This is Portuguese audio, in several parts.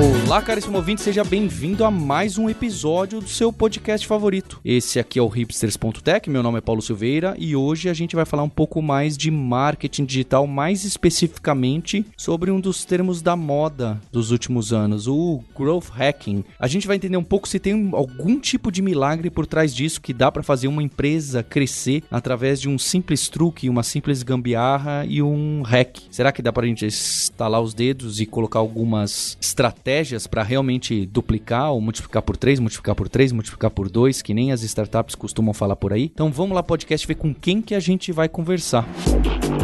Olá, caríssimo ouvinte, seja bem-vindo a mais um episódio do seu podcast favorito. Esse aqui é o hipsters.tech, meu nome é Paulo Silveira e hoje a gente vai falar um pouco mais de marketing digital, mais especificamente sobre um dos termos da moda dos últimos anos, o growth hacking. A gente vai entender um pouco se tem algum tipo de milagre por trás disso que dá para fazer uma empresa crescer através de um simples truque, uma simples gambiarra e um hack. Será que dá pra gente estalar os dedos e colocar algumas estratégias estratégias para realmente duplicar ou multiplicar por 3, multiplicar por 3, multiplicar por 2, que nem as startups costumam falar por aí. Então vamos lá, podcast, ver com quem que a gente vai conversar. E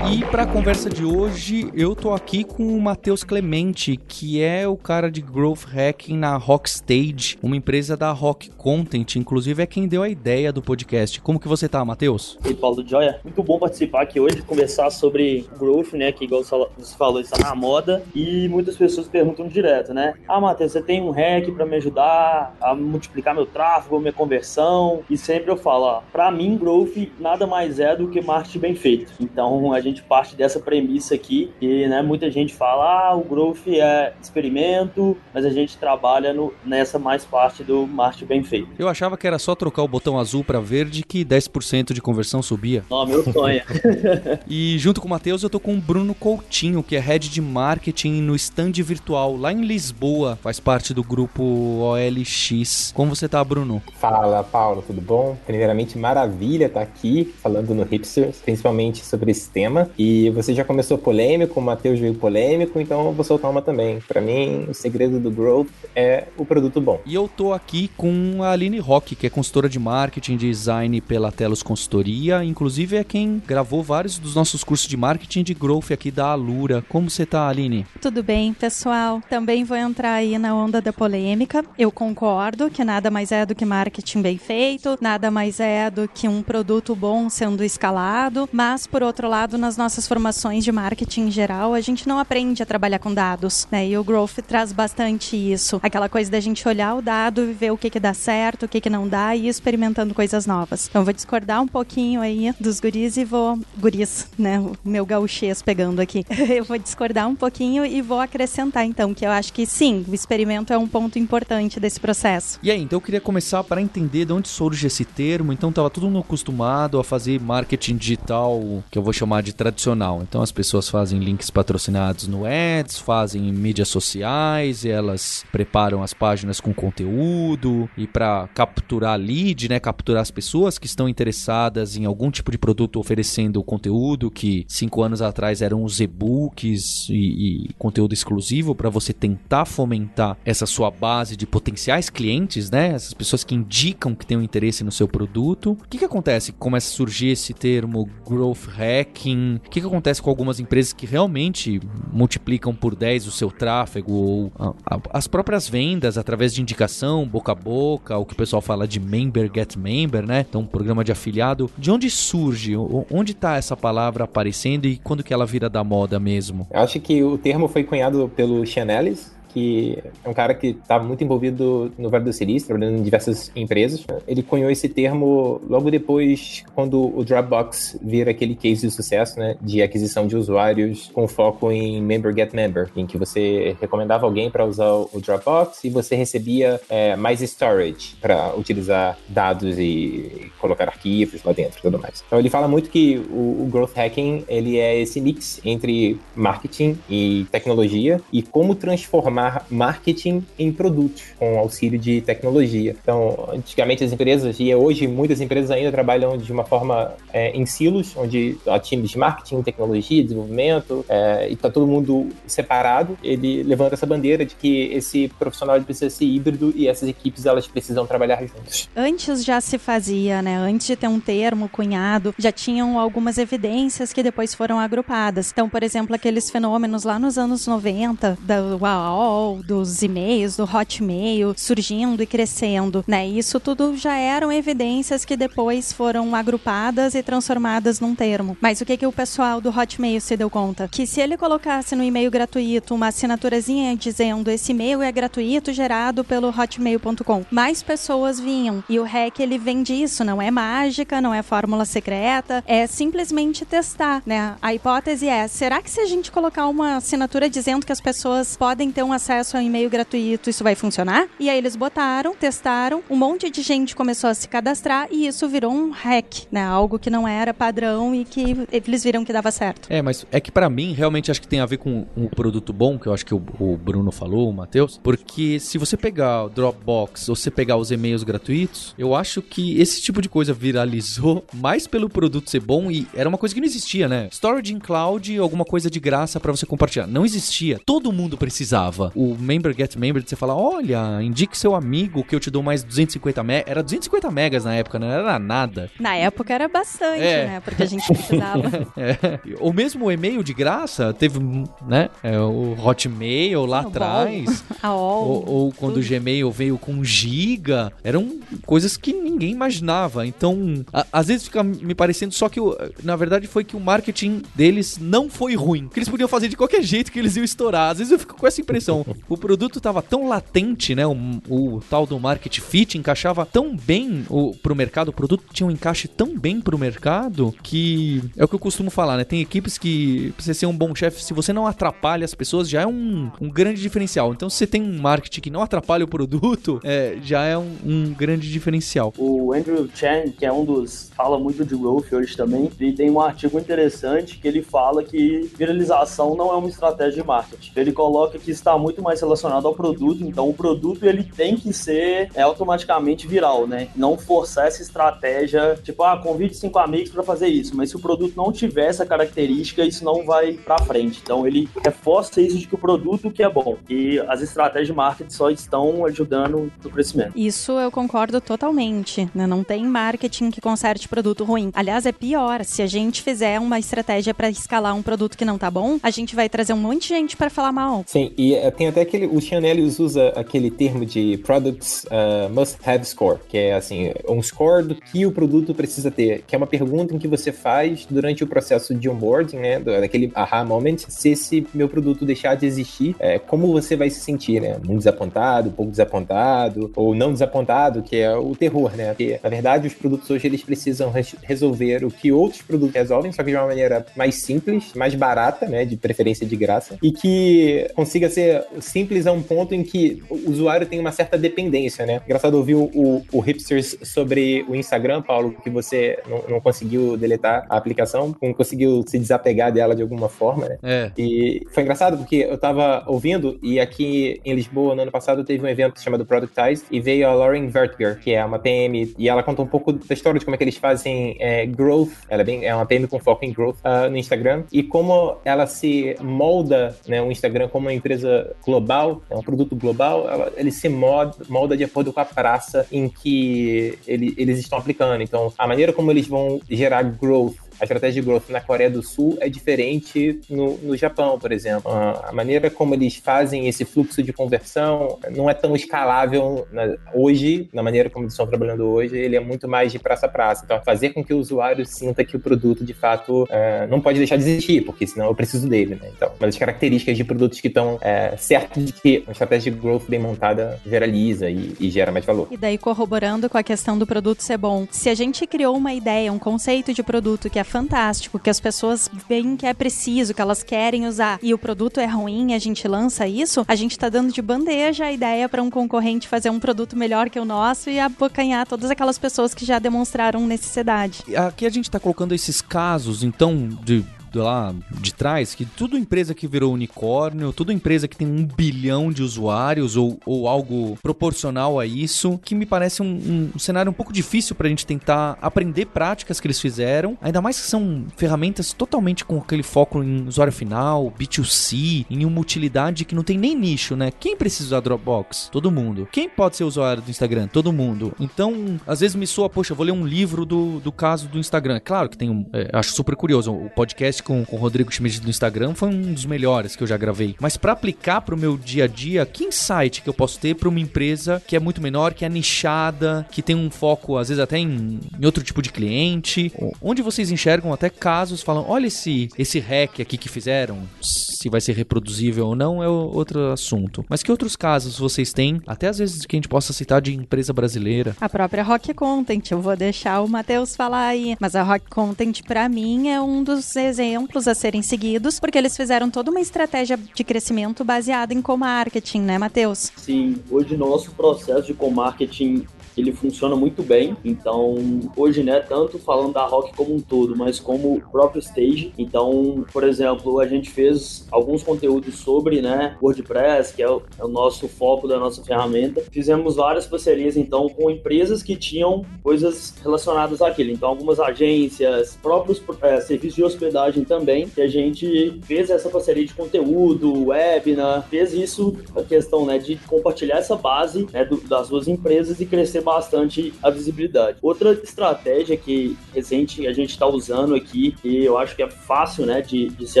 para a conversa de hoje, eu tô aqui com o Matheus Clemente, que é o cara de growth hacking na Rockstage, uma empresa da Rock Content, inclusive é quem deu a ideia do podcast. Como que você tá, Matheus? E Paulo Joia, muito bom participar aqui hoje, conversar sobre growth, né, que igual você falou, está na moda, e muitas pessoas perguntam direto, né? Ah, Matheus, você tem um hack para me ajudar a multiplicar meu tráfego, minha conversão? E sempre eu falo, ó, para mim growth nada mais é do que marketing bem feito. Então a gente gente parte dessa premissa aqui, que né, muita gente fala, ah, o growth é experimento, mas a gente trabalha no, nessa mais parte do marketing bem feito. Eu achava que era só trocar o botão azul para verde que 10% de conversão subia. Não, meu sonho. e junto com o Matheus eu tô com o Bruno Coutinho, que é head de marketing no stand virtual lá em Lisboa, faz parte do grupo OLX. Como você tá, Bruno? Fala, Paulo, tudo bom? Primeiramente, maravilha estar tá aqui falando no Hipsters, principalmente sobre esse tema. E você já começou polêmico, o Matheus veio polêmico, então eu vou soltar uma também. Para mim, o segredo do growth é o produto bom. E eu tô aqui com a Aline Rock, que é consultora de marketing e design pela Telos Consultoria, inclusive é quem gravou vários dos nossos cursos de marketing de growth aqui da Alura. Como você tá, Aline? Tudo bem, pessoal. Também vou entrar aí na onda da polêmica. Eu concordo que nada mais é do que marketing bem feito, nada mais é do que um produto bom sendo escalado, mas por outro lado, nas nossas formações de marketing em geral, a gente não aprende a trabalhar com dados, né? E o Growth traz bastante isso. Aquela coisa da gente olhar o dado e ver o que que dá certo, o que que não dá e ir experimentando coisas novas. Então, vou discordar um pouquinho aí dos guris e vou... Guris, né? O meu gauchês pegando aqui. eu vou discordar um pouquinho e vou acrescentar, então, que eu acho que sim, o experimento é um ponto importante desse processo. E aí, então eu queria começar para entender de onde surge esse termo. Então, tava todo mundo acostumado a fazer marketing digital, que eu vou chamar de tradicional. Então as pessoas fazem links patrocinados no Ads, fazem mídias sociais, elas preparam as páginas com conteúdo e para capturar lead, né, capturar as pessoas que estão interessadas em algum tipo de produto oferecendo conteúdo que cinco anos atrás eram os e-books e, e conteúdo exclusivo para você tentar fomentar essa sua base de potenciais clientes, né, essas pessoas que indicam que têm um interesse no seu produto. O que que acontece? Começa a surgir esse termo growth hacking, que, que acontece com algumas empresas que realmente multiplicam por 10 o seu tráfego ou a, a, as próprias vendas através de indicação, boca a boca, o que o pessoal fala de member get member, né? Então, um programa de afiliado. De onde surge? Onde está essa palavra aparecendo e quando que ela vira da moda mesmo? Eu acho que o termo foi cunhado pelo Chanelis, que é um cara que estava muito envolvido no Vale do Silício, trabalhando em diversas empresas. Ele cunhou esse termo logo depois, quando o Dropbox vira aquele case de sucesso, né, de aquisição de usuários com foco em Member Get Member, em que você recomendava alguém para usar o Dropbox e você recebia é, mais storage para utilizar dados e colocar arquivos lá dentro tudo mais. Então ele fala muito que o, o growth hacking ele é esse mix entre marketing e tecnologia e como transformar transformar marketing em produtos com auxílio de tecnologia. Então, antigamente as empresas, e hoje muitas empresas ainda trabalham de uma forma é, em silos, onde há times de marketing, tecnologia, desenvolvimento, é, e está todo mundo separado. Ele levanta essa bandeira de que esse profissional precisa ser híbrido e essas equipes elas precisam trabalhar juntas. Antes já se fazia, né? Antes de ter um termo cunhado, já tinham algumas evidências que depois foram agrupadas. Então, por exemplo, aqueles fenômenos lá nos anos 90 da UAO, Dos e-mails, do Hotmail surgindo e crescendo, né? Isso tudo já eram evidências que depois foram agrupadas e transformadas num termo. Mas o que que o pessoal do Hotmail se deu conta? Que se ele colocasse no e-mail gratuito uma assinaturazinha dizendo esse e-mail é gratuito gerado pelo hotmail.com, mais pessoas vinham. E o hack ele vem disso, não é mágica, não é fórmula secreta, é simplesmente testar, né? A hipótese é, será que se a gente colocar uma assinatura dizendo que as pessoas podem ter um acesso ao e-mail gratuito, isso vai funcionar? E aí eles botaram, testaram, um monte de gente começou a se cadastrar e isso virou um hack, né? Algo que não era padrão e que eles viram que dava certo. É, mas é que para mim realmente acho que tem a ver com um produto bom, que eu acho que o, o Bruno falou, o Matheus, porque se você pegar o Dropbox ou você pegar os e-mails gratuitos, eu acho que esse tipo de coisa viralizou mais pelo produto ser bom e era uma coisa que não existia, né? Storage in cloud, alguma coisa de graça para você compartilhar. Não existia. Todo mundo precisava. O member get member, você fala, olha, indique seu amigo que eu te dou mais 250 megas. Era 250 megas na época, não era nada. Na época era bastante, é. né? Porque a gente precisava. é. Ou mesmo o e-mail de graça, teve, né? É, o Hotmail lá atrás. A ou, ou quando o Gmail veio com giga. Eram coisas que ninguém imaginava. Então, a, às vezes fica me parecendo só que, na verdade, foi que o marketing deles não foi ruim. Que eles podiam fazer de qualquer jeito que eles iam estourar. Às vezes eu fico com essa impressão. O produto tava tão latente, né? O, o tal do market fit encaixava tão bem o, pro mercado. O produto tinha um encaixe tão bem pro mercado que é o que eu costumo falar, né? Tem equipes que, pra você ser um bom chefe, se você não atrapalha as pessoas, já é um, um grande diferencial. Então, se você tem um marketing que não atrapalha o produto, é, já é um, um grande diferencial. O Andrew Chan, que é um dos. fala muito de growth hoje também, ele tem um artigo interessante que ele fala que viralização não é uma estratégia de marketing. Ele coloca que está muito mais relacionado ao produto, então o produto ele tem que ser é, automaticamente viral, né? Não forçar essa estratégia, tipo, ah, convide cinco amigos para fazer isso, mas se o produto não tiver essa característica, isso não vai para frente. Então ele reforça isso de que o produto que é bom e as estratégias de marketing só estão ajudando no crescimento. Isso eu concordo totalmente, né? Não tem marketing que conserte produto ruim. Aliás, é pior, se a gente fizer uma estratégia para escalar um produto que não tá bom, a gente vai trazer um monte de gente para falar mal. Sim, e uh, tem até aquele, o Chanelius usa aquele termo de products uh, must have score, que é assim, um score do que o produto precisa ter, que é uma pergunta em que você faz durante o processo de onboarding, né, daquele aha moment, se esse meu produto deixar de existir, é, como você vai se sentir, né, muito desapontado, pouco desapontado, ou não desapontado, que é o terror, né, porque na verdade os produtos hoje eles precisam res resolver o que outros produtos resolvem, só que de uma maneira mais simples, mais barata, né, de preferência de graça, e que consiga ser simples a um ponto em que o usuário tem uma certa dependência, né. Engraçado ouvir o, o, o Hipsters sobre o Instagram, Paulo, que você não, não conseguiu deletar a aplicação, não conseguiu se desapegar dela de alguma forma, né? É. E foi engraçado porque eu tava ouvindo e aqui em Lisboa, no ano passado, teve um evento chamado Productize e veio a Lauren Vertger, que é uma PM, e ela conta um pouco da história de como é que eles fazem é, growth, ela é, bem, é uma PM com foco em growth uh, no Instagram, e como ela se molda, né, o Instagram como uma empresa global, é um produto global, ela, ele se molda, molda de acordo com a praça em que ele, eles estão aplicando. Então, a maneira como eles vão gerar growth a estratégia de growth na Coreia do Sul é diferente no, no Japão, por exemplo. A maneira como eles fazem esse fluxo de conversão não é tão escalável na, hoje, na maneira como eles estão trabalhando hoje, ele é muito mais de praça a praça. Então, fazer com que o usuário sinta que o produto, de fato, é, não pode deixar de existir, porque senão eu preciso dele, né? Então, uma das características de produtos que estão é, certos de que uma estratégia de growth bem montada viraliza e, e gera mais valor. E daí, corroborando com a questão do produto ser bom, se a gente criou uma ideia, um conceito de produto que é fantástico, que as pessoas veem que é preciso, que elas querem usar, e o produto é ruim, a gente lança isso, a gente tá dando de bandeja a ideia para um concorrente fazer um produto melhor que o nosso e abocanhar todas aquelas pessoas que já demonstraram necessidade. Aqui a gente tá colocando esses casos, então, de lá de trás, que tudo empresa que virou unicórnio, toda empresa que tem um bilhão de usuários ou, ou algo proporcional a isso, que me parece um, um cenário um pouco difícil pra gente tentar aprender práticas que eles fizeram, ainda mais que são ferramentas totalmente com aquele foco em usuário final, B2C, em uma utilidade que não tem nem nicho, né? Quem precisa usar Dropbox? Todo mundo. Quem pode ser usuário do Instagram? Todo mundo. Então, às vezes me soa, poxa, vou ler um livro do, do caso do Instagram. Claro que tem um. É, acho super curioso. O podcast com, com o Rodrigo Schmidt do Instagram foi um dos melhores que eu já gravei. Mas para aplicar pro meu dia a dia, que insight que eu posso ter para uma empresa que é muito menor, que é nichada, que tem um foco às vezes até em, em outro tipo de cliente, onde vocês enxergam até casos, falam, olha esse esse hack aqui que fizeram, se vai ser reproduzível ou não é outro assunto. Mas que outros casos vocês têm, até às vezes que a gente possa citar de empresa brasileira? A própria Rock Content, eu vou deixar o Matheus falar aí, mas a Rock Content para mim é um dos exemplos a serem seguidos, porque eles fizeram toda uma estratégia de crescimento baseada em co-marketing, né, Matheus? Sim, hoje nosso processo de co-marketing ele funciona muito bem. Então, hoje, né, tanto falando da rock como um todo, mas como o próprio stage. Então, por exemplo, a gente fez alguns conteúdos sobre, né, WordPress, que é o, é o nosso foco da nossa ferramenta. Fizemos várias parcerias, então, com empresas que tinham coisas relacionadas àquilo. Então, algumas agências, próprios é, serviços de hospedagem também, que a gente fez essa parceria de conteúdo, webinar, fez isso, a questão, né, de compartilhar essa base, né, do, das duas empresas e crescer bastante a visibilidade. Outra estratégia que recente a gente está usando aqui, e eu acho que é fácil né, de, de ser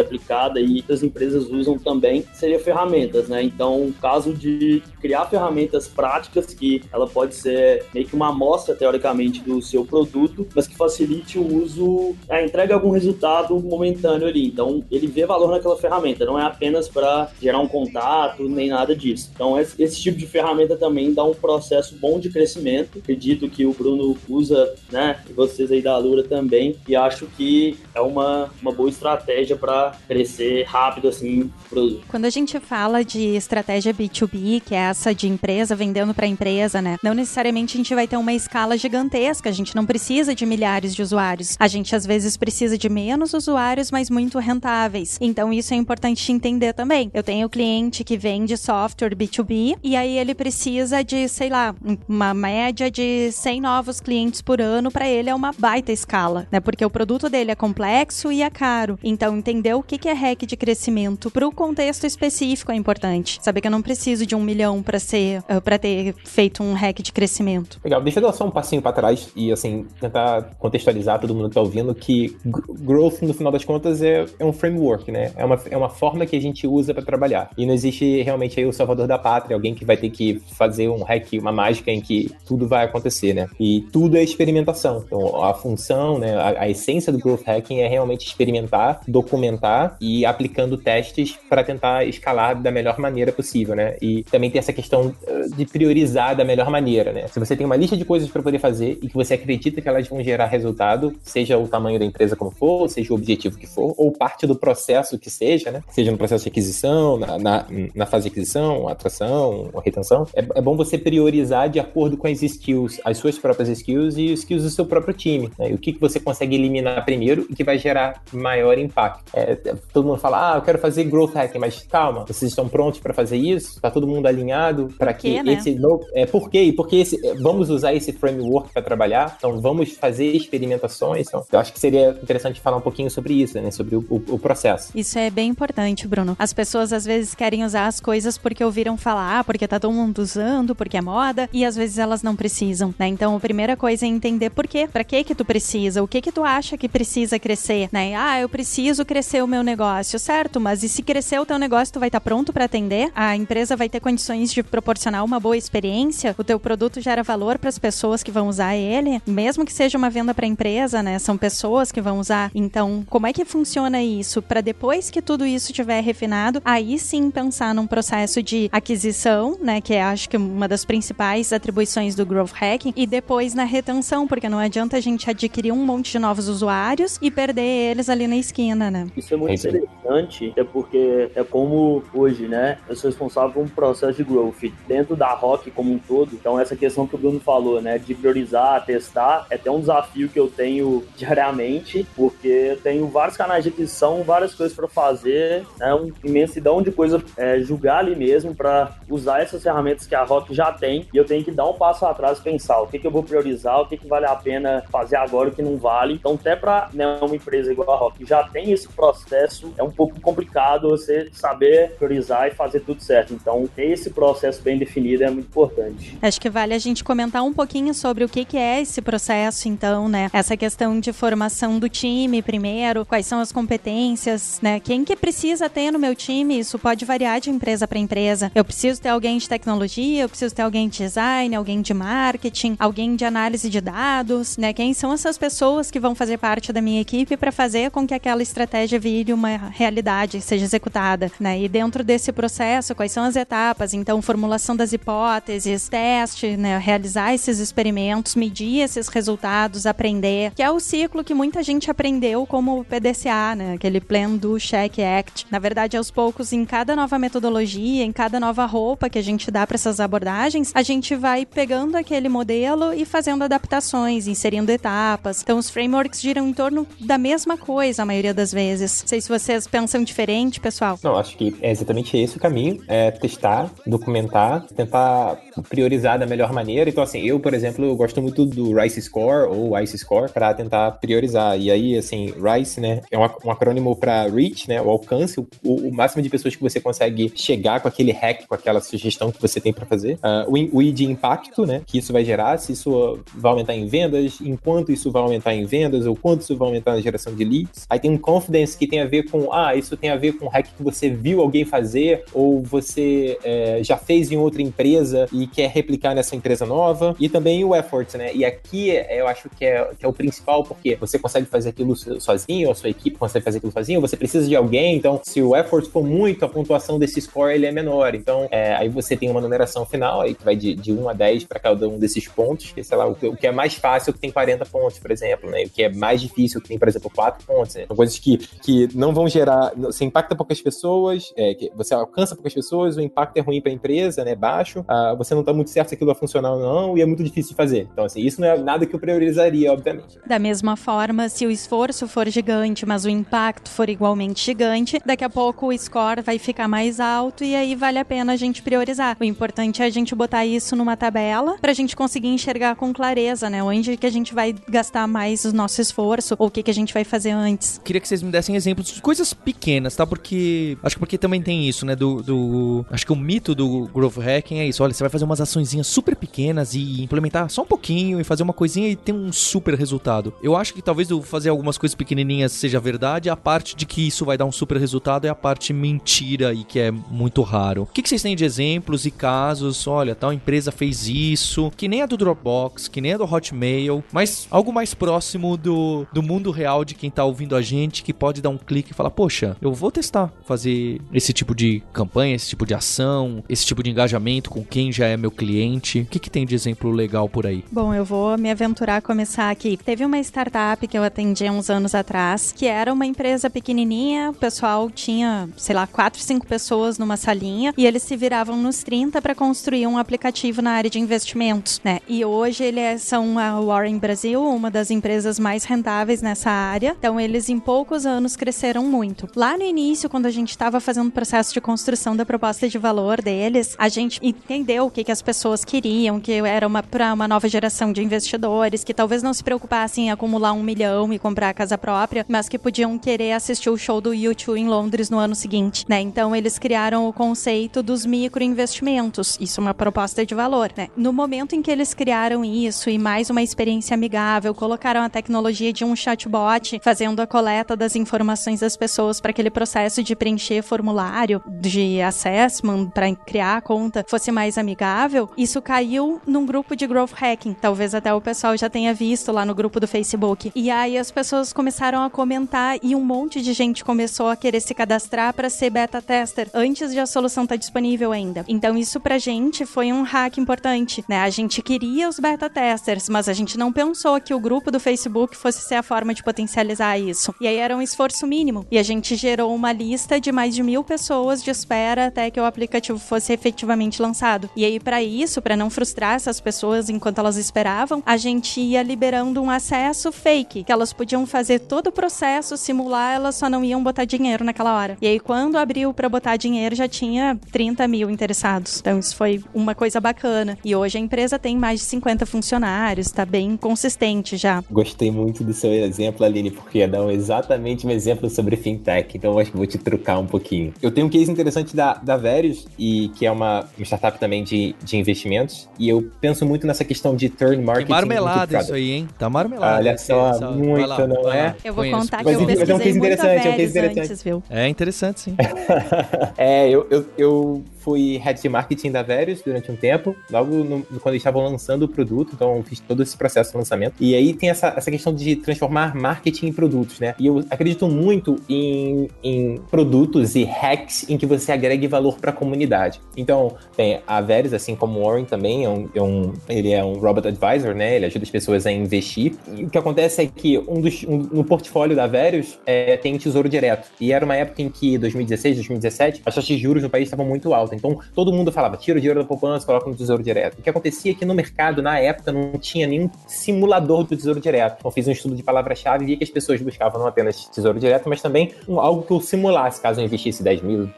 aplicada e outras empresas usam também, seria ferramentas. Né? Então, caso de criar ferramentas práticas, que ela pode ser meio que uma amostra, teoricamente, do seu produto, mas que facilite o uso, a entrega algum resultado momentâneo ali. Então, ele vê valor naquela ferramenta, não é apenas para gerar um contato, nem nada disso. Então, esse, esse tipo de ferramenta também dá um processo bom de crescimento Acredito que o Bruno usa, né? E vocês aí da Lura também. E acho que é uma, uma boa estratégia para crescer rápido assim produto. Quando a gente fala de estratégia B2B, que é essa de empresa vendendo para empresa, né? Não necessariamente a gente vai ter uma escala gigantesca, a gente não precisa de milhares de usuários. A gente às vezes precisa de menos usuários, mas muito rentáveis. Então isso é importante entender também. Eu tenho cliente que vende software B2B e aí ele precisa de, sei lá, uma média de 100 novos clientes por ano, para ele é uma baita escala, né? Porque o produto dele é complexo e é caro. Então, entender o que é hack de crescimento para o contexto específico é importante. Saber que eu não preciso de um milhão para ser, uh, para ter feito um hack de crescimento. Legal. Deixa eu dar só um passinho para trás e assim tentar contextualizar todo mundo que tá ouvindo que growth no final das contas é, é um framework, né? É uma, é uma forma que a gente usa para trabalhar. E não existe realmente aí o salvador da pátria, alguém que vai ter que fazer um hack, uma mágica em que tudo vai acontecer, né? E tudo é experimentação. Então, a função, né, a, a essência do growth hacking é realmente experimentar, documentar e aplicando testes para tentar escalar da melhor maneira possível, né? E também tem essa questão eh, de priorizar da melhor maneira, né? Se você tem uma lista de coisas para poder fazer e que você acredita que elas vão gerar resultado, seja o tamanho da empresa como for, seja o objetivo que for, ou parte do processo que seja, né? Seja no processo de aquisição, na, na, na fase de aquisição, atração, retenção, é, é bom você priorizar de acordo com as skills, as suas próprias skills e os skills do seu próprio time. Né? E o que, que você consegue eliminar primeiro e que vai gerar maior impacto. É, todo mundo fala, ah, eu quero fazer growth hacking, mas calma, vocês estão prontos para fazer isso? Está todo mundo alinhado para que né? esse novo. É, por quê? Porque esse, vamos usar esse framework para trabalhar, então vamos fazer experimentações. Então, eu acho que seria interessante falar um pouquinho sobre isso, né? Sobre o, o, o processo. Isso é bem importante, Bruno. As pessoas às vezes querem usar as coisas porque ouviram falar, porque tá todo mundo usando, porque é moda, e às vezes elas não precisam, né? Então, a primeira coisa é entender por quê, para que que tu precisa, o que que tu acha que precisa crescer, né? Ah, eu preciso crescer o meu negócio, certo? Mas e se crescer o teu negócio, tu vai estar tá pronto para atender? A empresa vai ter condições de proporcionar uma boa experiência? O teu produto gera valor para as pessoas que vão usar ele? Mesmo que seja uma venda para empresa, né? São pessoas que vão usar. Então, como é que funciona isso? Para depois que tudo isso tiver refinado, aí sim pensar num processo de aquisição, né? Que é, acho que uma das principais atribuições do growth hacking e depois na retenção, porque não adianta a gente adquirir um monte de novos usuários e perder eles ali na esquina, né? Isso é muito é interessante, é porque é como hoje, né? Eu sou responsável por um processo de growth dentro da Rock como um todo. Então, essa questão que o Bruno falou, né? De priorizar, testar, é até um desafio que eu tenho diariamente, porque eu tenho vários canais de aquisição, várias coisas para fazer, né? Uma imensidão de coisa é, julgar ali mesmo para usar essas ferramentas que a Rock já tem e eu tenho que dar um passo atrás e pensar o que, que eu vou priorizar, o que, que vale a pena fazer agora, o que não vale. Então, até para né, uma empresa igual a Rock que já tem esse processo, é um pouco complicado você saber priorizar e fazer tudo certo. Então, ter esse processo bem definido é muito importante. Acho que vale a gente comentar um pouquinho sobre o que, que é esse processo, então, né? Essa questão de formação do time primeiro, quais são as competências, né? Quem que precisa ter no meu time? Isso pode variar de empresa para empresa. Eu preciso ter alguém de tecnologia, eu preciso ter alguém de design, alguém de marketing, alguém de análise de dados, né? Quem são essas pessoas que vão fazer parte da minha equipe para fazer com que aquela estratégia vire uma realidade, seja executada, né? E dentro desse processo, quais são as etapas? Então, formulação das hipóteses, teste, né? Realizar esses experimentos, medir esses resultados, aprender, que é o ciclo que muita gente aprendeu como PDCA, né? Aquele Plan do Check Act. Na verdade, aos poucos, em cada nova metodologia, em cada nova roupa que a gente dá para essas abordagens, a gente vai pegando aquele modelo e fazendo adaptações, inserindo etapas. Então, os frameworks giram em torno da mesma coisa a maioria das vezes. Não sei se vocês pensam diferente, pessoal. Não, acho que é exatamente esse o caminho. É testar, documentar, tentar priorizar da melhor maneira. Então, assim, eu, por exemplo, eu gosto muito do Rice Score ou Ice Score para tentar priorizar. E aí, assim, Rice, né, é um, um acrônimo para Reach, né, o alcance, o, o, máximo de pessoas que você consegue chegar com aquele hack, com aquela sugestão que você tem para fazer. Uh, o, o I de impacto, né, que isso vai gerar, se isso vai aumentar em vendas, enquanto isso vai aumentar em vendas, ou quanto isso vai aumentar na geração de leads. Aí tem um confidence que tem a ver com, ah, isso tem a ver com hack que você viu alguém fazer, ou você é, já fez em outra empresa e quer replicar nessa empresa nova. E também o effort, né? E aqui eu acho que é, que é o principal, porque você consegue fazer aquilo sozinho, a sua equipe consegue fazer aquilo sozinho, você precisa de alguém, então se o effort for muito, a pontuação desse score ele é menor. Então, é, aí você tem uma numeração final aí que vai de, de 1 a 10 para cada um desses pontos, que sei lá, o, o que é mais fácil que tem 40 pontos, por exemplo, né? O que é mais difícil que tem, por exemplo, 4 pontos. Né? São coisas que, que não vão gerar, você impacta poucas pessoas, é, que você alcança poucas pessoas, o impacto é ruim para a empresa, né? Baixo, ah, você não está muito certo se aquilo vai funcionar ou não, e é muito difícil de fazer. Então, assim, isso não é nada que eu priorizaria, obviamente. Da mesma forma, se o esforço for gigante, mas o impacto for igualmente gigante, daqui a pouco o score vai ficar mais alto e aí vale a pena a gente priorizar. O importante é a gente botar isso numa tabela para a gente conseguir enxergar com clareza, né? Onde que a gente vai gastar mais o nosso esforço ou o que que a gente vai fazer antes. Queria que vocês me dessem exemplos de coisas pequenas, tá? Porque acho que porque também tem isso, né? Do, do acho que o mito do growth hacking é isso. Olha, você vai fazer umas açõezinhas super pequenas e implementar só um pouquinho e fazer uma coisinha e ter um super resultado. Eu acho que talvez o fazer algumas coisas pequenininhas seja verdade, a parte de que isso vai dar um super resultado é a parte mentira e que é muito raro. O que, que vocês têm de exemplos e casos? Olha, tal empresa fez isso, que nem a do Dropbox, que nem a do Hotmail, mas algo mais próximo do, do mundo real de quem tá ouvindo a gente, que pode dar um clique e falar, poxa, eu vou testar fazer esse tipo de campanha, esse tipo de ação, esse tipo de engajamento com quem já é meu cliente. O que, que tem de exemplo legal por aí? Bom, eu vou me aventurar a começar aqui. Teve uma startup que eu atendi uns anos atrás, que era uma empresa pequenininha, o pessoal tinha, sei lá, quatro, cinco pessoas numa salinha e eles se viravam nos 30 para construir um aplicativo na área de investimentos, né? E hoje eles é, são a Warren Brasil, uma das empresas mais rentáveis nessa área. Então eles em poucos anos cresceram muito. Lá no início, quando a gente estava fazendo o processo de construção da proposta de valor deles, a gente entendeu o que, que as pessoas queriam, que era uma para uma nova geração de investidores que talvez não se preocupassem em acumular um milhão e comprar a casa própria, mas que podiam querer assistir o show do YouTube em Londres no ano seguinte, né? Então eles criaram o conceito dos microinvestimentos. Isso é uma proposta de valor, né? No momento em que eles criaram isso e mais uma experiência amigável, colocaram a tecnologia de um chatbot fazendo a coleta das informações das pessoas para aquele processo de preencher formulário de assessment para criar a conta fosse mais amigável, isso caiu num grupo de growth hacking. Talvez até o pessoal já tenha visto lá no grupo do Facebook. E aí as pessoas começaram a comentar e um monte de gente começou a querer se cadastrar para ser beta tester antes de a solução estar tá disponível ainda. Então isso pra gente foi um hack importante, né? A gente queria os beta testers, mas a gente não pensou que o grupo do Facebook fosse ser a forma de potencializar isso. E aí era um esforço mínimo. E a gente gerou uma lista de mais de mil pessoas de espera até que o aplicativo fosse efetivamente lançado. E aí para isso, para não frustrar essas pessoas enquanto elas esperavam, a gente ia liberando um acesso fake, que elas podiam fazer todo o processo, simular, elas só não iam botar dinheiro naquela hora. E aí quando abriu para botar dinheiro já tinha 30 mil interessados. Então isso foi uma coisa bacana. E hoje a empresa tem mais de 50 funcionários, está bem consistente já. Gostei muito do seu exemplo, Aline, porque ia dar exatamente um exemplo sobre fintech. Então eu acho que vou te trucar um pouquinho. Eu tenho um case interessante da, da Verius, e que é uma, uma startup também de, de investimentos. E eu penso muito nessa questão de turn marketing. Que marmelada isso aí, hein? Tá marmelada. Olha só, muito, lá, não é? Eu vou contar que mas, eu pesquisei mas é um case interessante, é um case interessante. Antes, viu? É interessante, sim. é, eu, eu, eu fui head de marketing da Verius durante um tempo, logo no, quando eles estavam lançando o produto, então fiz todo esse processo de lançamento. E aí tem essa, essa questão de transformar marketing em produtos, né? E eu acredito muito em, em produtos e hacks em que você agregue valor para a comunidade. Então, tem a Verius, assim como o Warren também, é um, é um, ele é um robot advisor, né? Ele ajuda as pessoas a investir. E o que acontece é que um dos, um, no portfólio da Verius é, tem tesouro direto. E era uma época em que, 2016, 2017, as taxas de juros no país estavam muito altas. Então, todo mundo falava, tira o dinheiro da poupança, coloca no Tesouro Direto. O que acontecia é que no mercado, na época, não tinha nenhum simulador do Tesouro Direto. Então, fiz um estudo de palavra-chave e vi que as pessoas buscavam não apenas Tesouro Direto, mas também um, algo que eu simulasse, caso eu investisse 10 mil,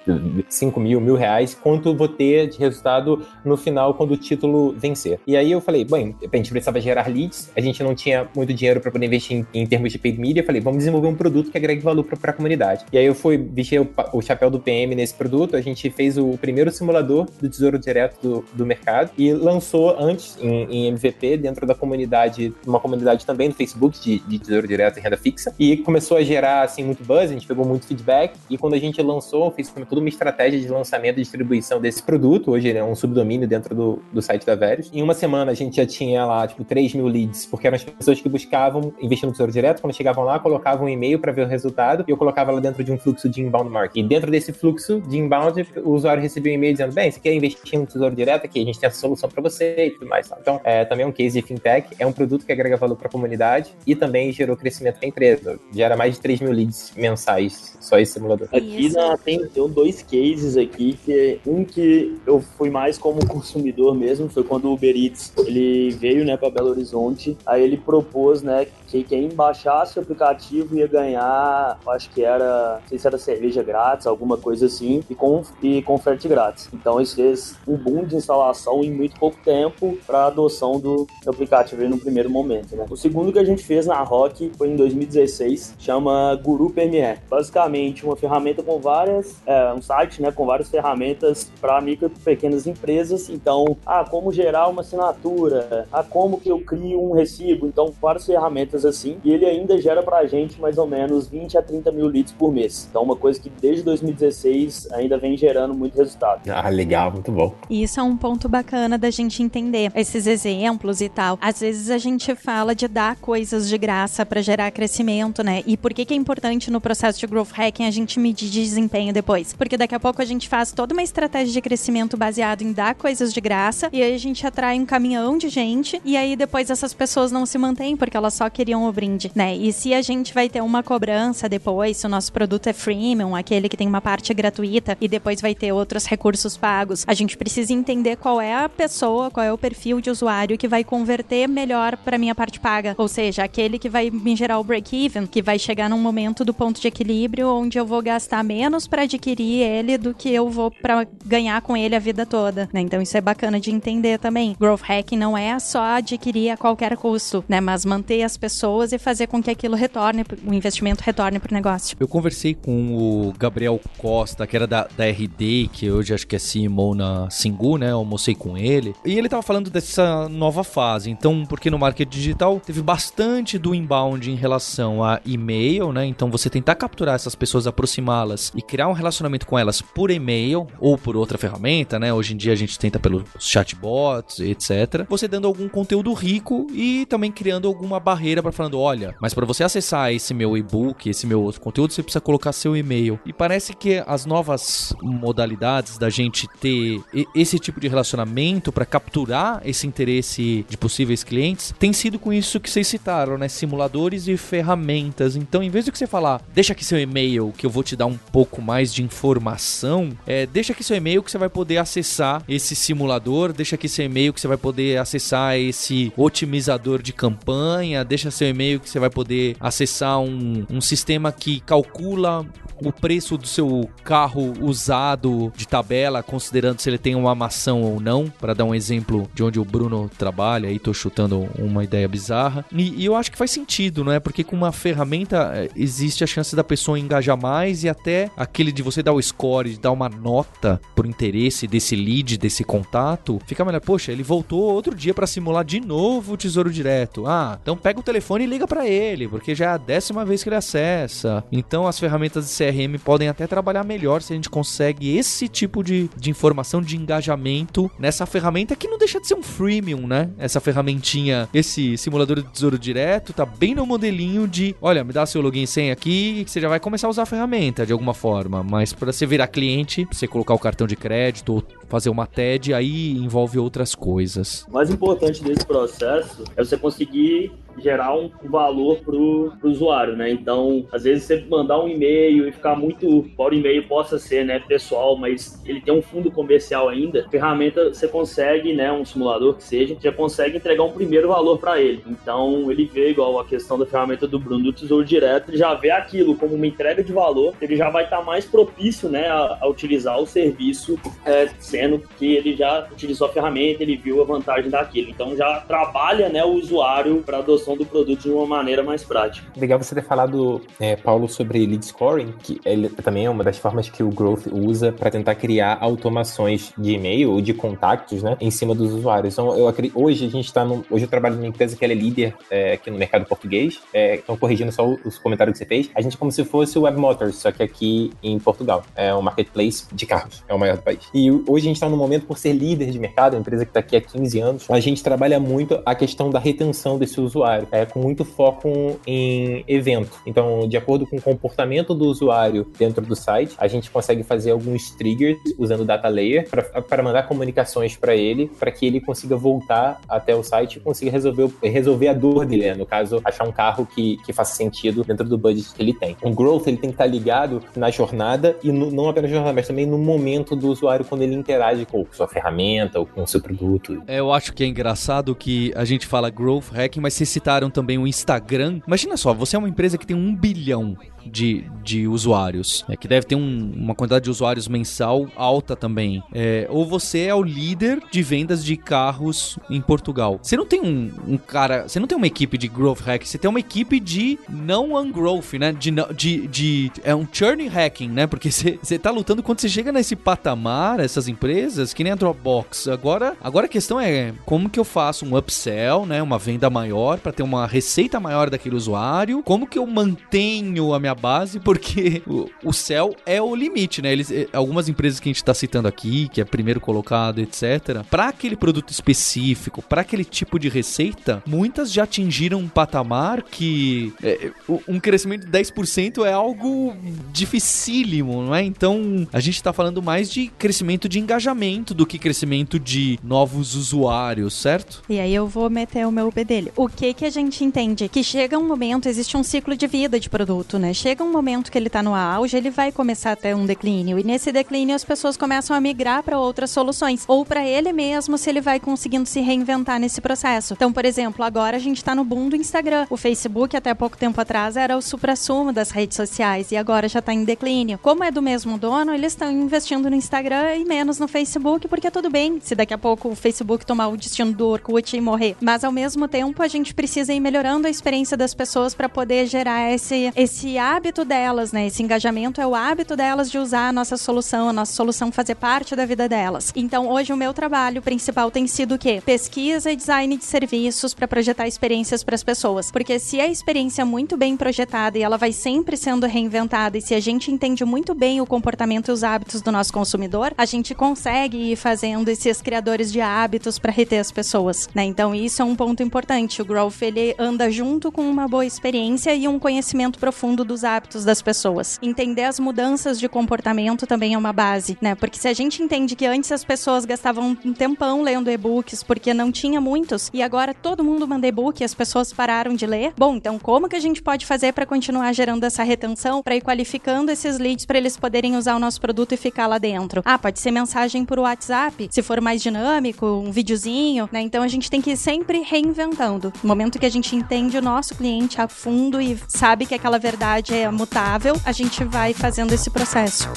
5 mil, mil reais, quanto vou ter de resultado no final quando o título vencer. E aí eu falei, bem, a gente precisava gerar leads, a gente não tinha muito dinheiro para poder investir em, em, termos de paid media, eu falei, vamos desenvolver um produto que agregue valor para a comunidade. E aí eu fui vestir o, o chapéu do PM nesse produto, a gente fez o primeiro primeiro simulador do Tesouro Direto do, do mercado e lançou antes em, em, MVP dentro da comunidade, uma comunidade também no Facebook de, de Tesouro Direto e renda fixa e começou a gerar assim muito buzz, a gente pegou muito feedback e quando a gente lançou, fez toda uma estratégia de lançamento e distribuição desse produto, hoje ele é um subdomínio dentro do, do site da Verius. Em uma semana a gente já tinha lá tipo 3 mil leads, porque eram as pessoas que buscavam investir no Tesouro Direto, quando chegavam lá, colocavam um e-mail para ver o resultado e eu colocava lá dentro de um fluxo de inbound marketing. E dentro desse fluxo de inbound, o usuário recebia e-mail dizendo: bem, você quer investir no Tesouro Direto aqui? A gente tem essa solução para você e tudo mais. Tá? Então, é, também é um case de fintech, é um produto que agrega valor para a comunidade e também gerou crescimento para a empresa. Gera mais de 3 mil leads mensais, só esse simulador. Aqui na, tem, tem dois cases aqui, que é um que eu fui mais como consumidor mesmo, foi quando o Uber Eats ele veio né, para Belo Horizonte, aí ele propôs né, que quem baixasse o aplicativo ia ganhar, acho que era, não sei se era cerveja grátis, alguma coisa assim, e com, e com frete grátis. Então isso fez um boom de instalação em muito pouco tempo para adoção do, aplicativo no primeiro momento. Né? O segundo que a gente fez na Rock foi em 2016, chama Guru PME. Basicamente uma ferramenta com várias, é, um site né, com várias ferramentas para micro e pequenas empresas. Então, ah, como gerar uma assinatura, ah, como que eu crio um recibo. Então, várias ferramentas assim, e ele ainda gera pra gente mais ou menos 20 a 30 mil leads por mês. Então, uma coisa que desde 2016 ainda vem gerando muito resultado. Ah, legal, muito bom. E isso é um ponto bacana da gente entender esses exemplos e tal. Às vezes a gente fala de dar coisas de graça para gerar crescimento, né? E por que, que é importante no processo de growth hacking a gente medir desempenho depois? Porque daqui a pouco a gente faz toda uma estratégia de crescimento baseado em dar coisas de graça e aí a gente atrai um caminhão de gente e aí depois essas pessoas não se mantêm porque elas só queriam o brinde, né? E se a gente vai ter uma cobrança depois, se o nosso produto é freemium, aquele que tem uma parte gratuita e depois vai ter outros recursos pagos, a gente precisa entender qual é a pessoa, qual é o perfil de usuário que vai converter melhor para minha parte paga, ou seja, aquele que vai me gerar o break-even, que vai chegar num momento do ponto de equilíbrio onde eu vou gastar menos para adquirir ele do que eu vou para ganhar com ele a vida toda, né? Então isso é bacana de entender também. Growth hacking não é só adquirir a qualquer custo, né? Mas manter as pessoas e fazer com que aquilo retorne, o investimento retorne para o negócio. Eu conversei com o Gabriel Costa, que era da, da RD, que hoje acho que é CMO na Singu, né? Eu almocei com ele. E ele tava falando dessa nova fase. Então, porque no marketing digital teve bastante do inbound em relação a e-mail, né? Então, você tentar capturar essas pessoas, aproximá-las e criar um relacionamento com elas por e-mail ou por outra ferramenta, né? Hoje em dia a gente tenta pelos chatbots, etc. Você dando algum conteúdo rico e também criando alguma barreira para falando: olha, mas para você acessar esse meu e-book, esse meu outro conteúdo, você precisa colocar seu e-mail. E parece que as novas modalidades da gente ter esse tipo de relacionamento para capturar esse interesse de possíveis clientes tem sido com isso que vocês citaram, né? Simuladores e ferramentas. Então, em vez do que você falar, deixa aqui seu e-mail que eu vou te dar um pouco mais de informação, é, deixa aqui seu e-mail que você vai poder acessar esse simulador, deixa aqui seu e-mail que você vai poder acessar esse otimizador de campanha, deixa seu e-mail que você vai poder acessar um, um sistema que calcula o preço do seu carro usado de, tabela considerando se ele tem uma maçã ou não, para dar um exemplo de onde o Bruno trabalha, aí tô chutando uma ideia bizarra. E, e, eu acho que faz sentido, não é? Porque com uma ferramenta é, existe a chance da pessoa engajar mais e até aquele de você dar o score, de dar uma nota por interesse desse lead, desse contato, fica melhor. Poxa, ele voltou outro dia para simular de novo o Tesouro Direto. Ah, então pega o telefone e liga para ele, porque já é a décima vez que ele acessa. Então as ferramentas de CRM podem até trabalhar melhor se a gente consegue esse tipo de, de informação de engajamento nessa ferramenta que não deixa de ser um freemium, né? Essa ferramentinha, esse simulador de tesouro direto, tá bem no modelinho de, olha, me dá seu login e senha aqui, que você já vai começar a usar a ferramenta de alguma forma. Mas para você virar cliente, você colocar o cartão de crédito ou fazer uma TED, aí envolve outras coisas. O mais importante desse processo é você conseguir gerar um valor pro, pro usuário, né? Então, às vezes você mandar um e-mail e ficar muito, por e-mail possa ser, né, pessoal, mas ele tem um fundo comercial ainda, ferramenta você consegue, né, um simulador que seja, já consegue entregar um primeiro valor para ele. Então, ele vê igual a questão da ferramenta do Bruno do Tesouro Direto, ele já vê aquilo como uma entrega de valor, ele já vai estar tá mais propício, né, a, a utilizar o serviço, é, sendo que ele já utilizou a ferramenta, ele viu a vantagem daquilo. Então, já trabalha, né, o usuário para adoção do produto de uma maneira mais prática. Legal você ter falado, é, Paulo, sobre lead scoring, que ele também é uma das formas que o Growth usa para tentar criar automações de e-mail ou de contactos, né, em cima dos usuários. Então, eu acredito, hoje a gente está hoje eu trabalho numa empresa que ela é líder é, aqui no mercado português. É, então, corrigindo só os comentários que você fez, a gente é como se fosse o Web Motors, só que aqui em Portugal. É um marketplace de carros, é o maior do país. E hoje a gente está no momento por ser líder de mercado, uma empresa que está aqui há 15 anos, a gente trabalha muito a questão da retenção desse usuário usuário, é, com muito foco em evento. Então, de acordo com o comportamento do usuário dentro do site, a gente consegue fazer alguns triggers usando o data layer para mandar comunicações para ele, para que ele consiga voltar até o site e consiga resolver, resolver a dor dele, né? no caso, achar um carro que, que faça sentido dentro do budget que ele tem. O growth ele tem que estar ligado na jornada e no, não apenas na jornada, mas também no momento do usuário quando ele interage com sua ferramenta ou com o seu produto. É, eu acho que é engraçado que a gente fala growth hacking, mas se também o Instagram. Imagina só, você é uma empresa que tem um bilhão de, de usuários, é, que deve ter um, uma quantidade de usuários mensal alta também. É, ou você é o líder de vendas de carros em Portugal. Você não tem um, um, cara, você não tem uma equipe de growth hack, você tem uma equipe de não ungrowth, né? De, de, de é um churn hacking, né? Porque você, você tá lutando quando você chega nesse patamar, essas empresas, que nem a Dropbox. Agora, agora a questão é como que eu faço um upsell, né? Uma venda maior para ter uma receita maior daquele usuário. Como que eu mantenho a minha base, porque o, o céu é o limite, né? Eles, eh, algumas empresas que a gente está citando aqui, que é primeiro colocado, etc., para aquele produto específico, para aquele tipo de receita, muitas já atingiram um patamar que é, um crescimento de 10% é algo dificílimo, não é? Então a gente está falando mais de crescimento de engajamento do que crescimento de novos usuários, certo? E aí eu vou meter o meu dele. O que que a gente entende? Que chega um momento, existe um ciclo de vida de produto, né? chega um momento que ele está no auge, ele vai começar a ter um declínio. E nesse declínio as pessoas começam a migrar para outras soluções. Ou para ele mesmo, se ele vai conseguindo se reinventar nesse processo. Então, por exemplo, agora a gente está no boom do Instagram. O Facebook, até pouco tempo atrás, era o supra-sumo das redes sociais e agora já está em declínio. Como é do mesmo dono, eles estão investindo no Instagram e menos no Facebook, porque tudo bem se daqui a pouco o Facebook tomar o destino do Orkut e morrer. Mas ao mesmo tempo, a gente precisa ir melhorando a experiência das pessoas para poder gerar esse, esse hábito delas, né? Esse engajamento é o hábito delas de usar a nossa solução, a nossa solução fazer parte da vida delas. Então, hoje o meu trabalho principal tem sido o quê? Pesquisa e design de serviços para projetar experiências para as pessoas. Porque se a experiência é muito bem projetada e ela vai sempre sendo reinventada, e se a gente entende muito bem o comportamento e os hábitos do nosso consumidor, a gente consegue ir fazendo esses criadores de hábitos para reter as pessoas, né? Então, isso é um ponto importante. O growth ele anda junto com uma boa experiência e um conhecimento profundo dos hábitos das pessoas. Entender as mudanças de comportamento também é uma base, né? Porque se a gente entende que antes as pessoas gastavam um tempão lendo e-books porque não tinha muitos e agora todo mundo manda e-book e as pessoas pararam de ler, bom, então como que a gente pode fazer para continuar gerando essa retenção, para ir qualificando esses leads para eles poderem usar o nosso produto e ficar lá dentro? Ah, pode ser mensagem por WhatsApp, se for mais dinâmico, um videozinho, né? Então a gente tem que ir sempre reinventando. No momento que a gente entende o nosso cliente a fundo e sabe que aquela verdade é mutável, a gente vai fazendo esse processo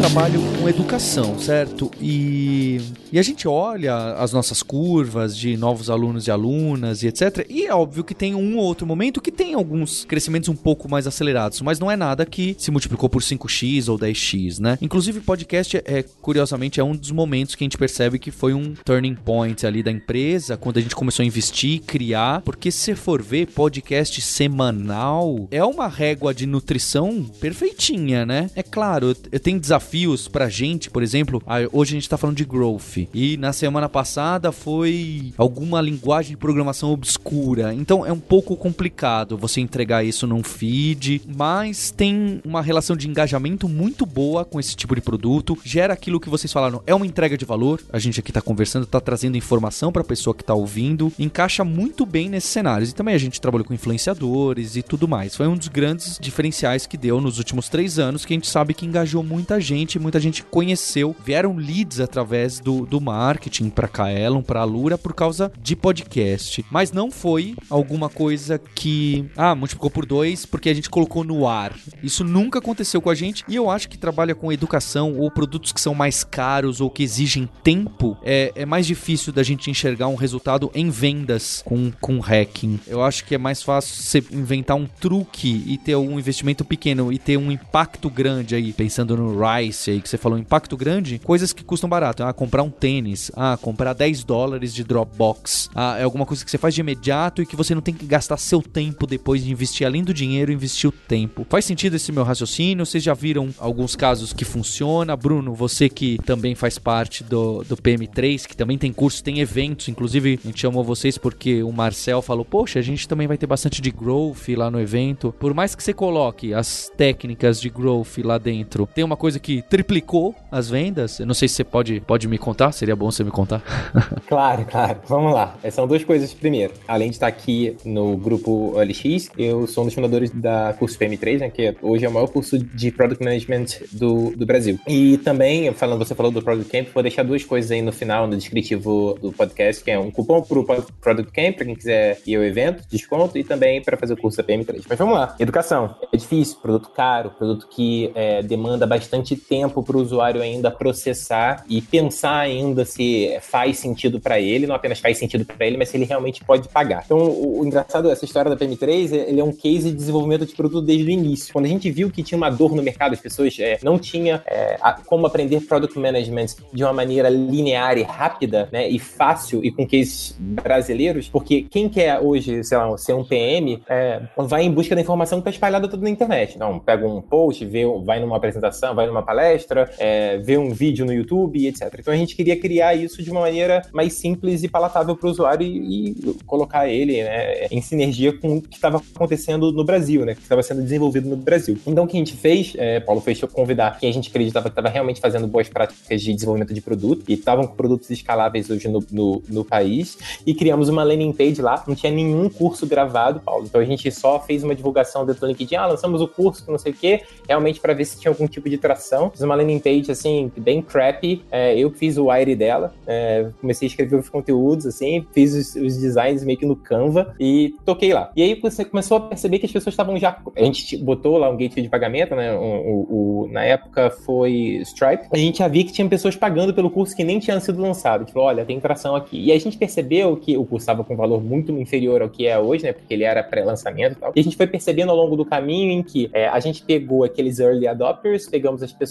trabalho com educação, certo? E, e a gente olha as nossas curvas de novos alunos e alunas e etc. E é óbvio que tem um ou outro momento que tem alguns crescimentos um pouco mais acelerados, mas não é nada que se multiplicou por 5x ou 10x, né? Inclusive, podcast é, curiosamente, é um dos momentos que a gente percebe que foi um turning point ali da empresa, quando a gente começou a investir, criar, porque se for ver, podcast semanal é uma régua de nutrição perfeitinha, né? É claro, eu tenho desafios pra gente, por exemplo, hoje a gente tá falando de growth, e na semana passada foi alguma linguagem de programação obscura, então é um pouco complicado você entregar isso num feed, mas tem uma relação de engajamento muito boa com esse tipo de produto, gera aquilo que vocês falaram, é uma entrega de valor, a gente aqui tá conversando, tá trazendo informação pra pessoa que tá ouvindo, encaixa muito bem nesses cenários. E também a gente trabalhou com influenciadores e tudo mais. Foi um dos grandes diferenciais que deu nos últimos três anos, que a gente sabe que engajou muita gente, muita gente conheceu, vieram leads através do, do marketing para Kaelon, para Alura, por causa de podcast. Mas não foi alguma coisa que, ah, multiplicou por dois porque a gente colocou no ar. Isso nunca aconteceu com a gente e eu acho que trabalha com educação ou produtos que são mais caros ou que exigem tempo, é, é mais difícil da gente enxergar um resultado em vendas com, com hacking. Eu acho que é mais fácil você inventar um truque e ter um investimento pequeno e ter um impacto grande aí, pensando no Aí, que você falou, impacto grande, coisas que custam barato. Ah, comprar um tênis, ah, comprar 10 dólares de Dropbox, ah, é alguma coisa que você faz de imediato e que você não tem que gastar seu tempo depois de investir, além do dinheiro, investir o tempo. Faz sentido esse meu raciocínio? Vocês já viram alguns casos que funciona? Bruno, você que também faz parte do, do PM3, que também tem curso, tem eventos, inclusive a gente chamou vocês porque o Marcel falou, poxa, a gente também vai ter bastante de growth lá no evento. Por mais que você coloque as técnicas de growth lá dentro, tem uma coisa que triplicou as vendas. Eu não sei se você pode, pode me contar, seria bom você me contar. claro, claro. Vamos lá. São duas coisas. Primeiro, além de estar aqui no grupo OLX, eu sou um dos fundadores da curso PM3, né, que hoje é o maior curso de Product Management do, do Brasil. E também, falando, você falou do Product Camp, vou deixar duas coisas aí no final, no descritivo do podcast, que é um cupom para o Product Camp, para quem quiser ir ao evento, desconto, e também para fazer o curso da PM3. Mas vamos lá. Educação. É difícil, produto caro, produto que é, demanda bastante tempo para o usuário ainda processar e pensar ainda se faz sentido para ele, não apenas faz sentido para ele, mas se ele realmente pode pagar. Então, o, o engraçado, essa história da PM3, ele é um case de desenvolvimento de produto desde o início. Quando a gente viu que tinha uma dor no mercado, as pessoas é, não tinham é, como aprender Product Management de uma maneira linear e rápida, né, e fácil e com cases brasileiros, porque quem quer hoje, sei lá, ser um PM, é, vai em busca da informação que está espalhada toda na internet. Então, pega um post, vê, vai numa apresentação, vai numa palestra, é, vê um vídeo no YouTube, etc. Então, a gente queria criar isso de uma maneira mais simples e palatável para o usuário e, e, colocar ele né, em sinergia com o que estava acontecendo no Brasil, né, que estava sendo desenvolvido no Brasil. Então, o que a gente fez, é, Paulo, fez convidar quem a gente acreditava que estava realmente fazendo boas práticas de desenvolvimento de produto e estavam com produtos escaláveis hoje no, no, no país e criamos uma landing page lá, não tinha nenhum curso gravado, Paulo. Então a gente só fez uma divulgação dentro do LinkedIn, ah, lançamos o curso, não sei o quê, realmente para ver se tinha algum tipo de tração. Fiz uma landing page, assim, bem crappy, é, eu fiz o wire dela, é, comecei a escrever os conteúdos, assim, fiz os, os, designs meio que no Canva e toquei lá. E aí você começou a perceber que as pessoas estavam já... A gente botou lá um gateway de pagamento, né, o, o, o, na época foi Stripe, a gente já via que tinha pessoas pagando pelo curso que nem tinha sido lançado. Falou, olha, tem tração aqui. E a gente percebeu que o curso estava com um valor muito inferior ao que é hoje, né? Porque ele era pré-lançamento e tal. E a gente foi percebendo ao longo do caminho em que é, a gente pegou aqueles early adopters, pegamos as pessoas,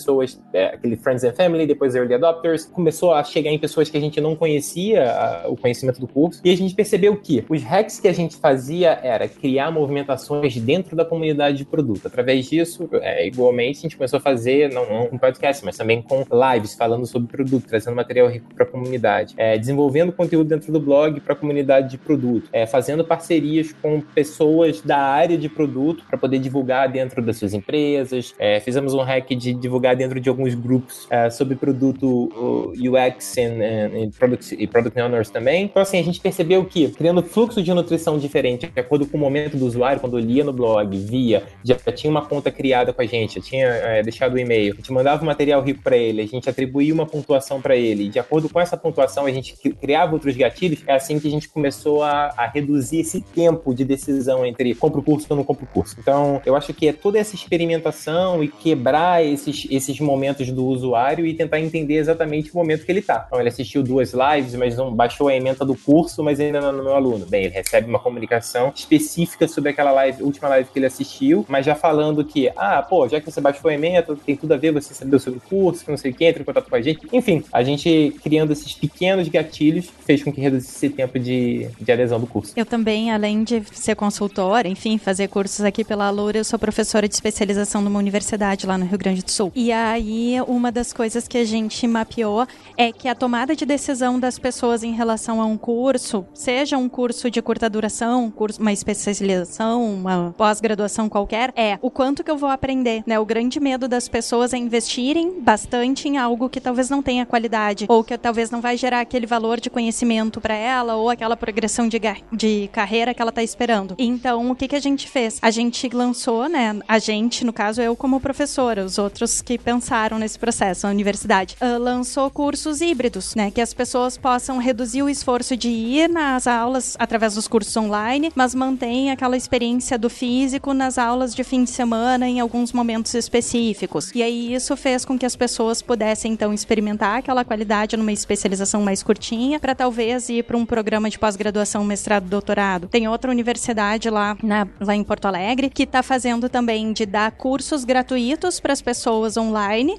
é, aquele friends and family, depois early adopters, começou a chegar em pessoas que a gente não conhecia a, o conhecimento do curso. E a gente percebeu que os hacks que a gente fazia era criar movimentações dentro da comunidade de produto. Através disso, é, igualmente, a gente começou a fazer, não, não com podcast, mas também com lives falando sobre produto, trazendo material rico para a comunidade, é, desenvolvendo conteúdo dentro do blog para a comunidade de produto, é, fazendo parcerias com pessoas da área de produto para poder divulgar dentro das suas empresas. É, fizemos um hack de divulgar dentro de alguns grupos é, sobre produto UX and, and product, e Product Owners também. Então, assim, a gente percebeu que, criando fluxo de nutrição diferente, de acordo com o momento do usuário, quando lia no blog, via, já tinha uma conta criada com a gente, já tinha é, deixado o e-mail, a gente mandava o material rico para ele, a gente atribuía uma pontuação para ele, e de acordo com essa pontuação a gente criava outros gatilhos, é assim que a gente começou a, a reduzir esse tempo de decisão entre compro o curso ou não compro o curso. Então, eu acho que é toda essa experimentação e quebrar esses, esses momentos do usuário e tentar entender exatamente o momento que ele está. Então, ele assistiu duas lives, mas não baixou a ementa do curso, mas ainda não é meu aluno. Bem, ele recebe uma comunicação específica sobre aquela live, última live que ele assistiu, mas já falando que, ah, pô, já que você baixou a ementa, tem tudo a ver você saber sobre o curso, que não sei o que, entra em contato com a gente. Enfim, a gente criando esses pequenos gatilhos fez com que reduzisse esse tempo de, de adesão do curso. Eu também, além de ser consultora, enfim, fazer cursos aqui pela Alura, eu sou professora de especialização numa universidade lá no Rio Grande do Sul. E aí, uma das coisas que a gente mapeou é que a tomada de decisão das pessoas em relação a um curso, seja um curso de curta duração, um curso, uma especialização, uma pós-graduação qualquer, é o quanto que eu vou aprender, né? O grande medo das pessoas é investirem bastante em algo que talvez não tenha qualidade ou que talvez não vai gerar aquele valor de conhecimento para ela ou aquela progressão de, de carreira que ela está esperando. Então, o que que a gente fez? A gente lançou, né? A gente, no caso, eu como professora, os outros que pensaram nesse processo, a universidade, uh, lançou cursos híbridos, né? Que as pessoas possam reduzir o esforço de ir nas aulas através dos cursos online, mas mantém aquela experiência do físico nas aulas de fim de semana em alguns momentos específicos. E aí isso fez com que as pessoas pudessem então experimentar aquela qualidade numa especialização mais curtinha, para talvez ir para um programa de pós-graduação, mestrado, doutorado. Tem outra universidade lá, na, lá em Porto Alegre que está fazendo também de dar cursos gratuitos para as pessoas online,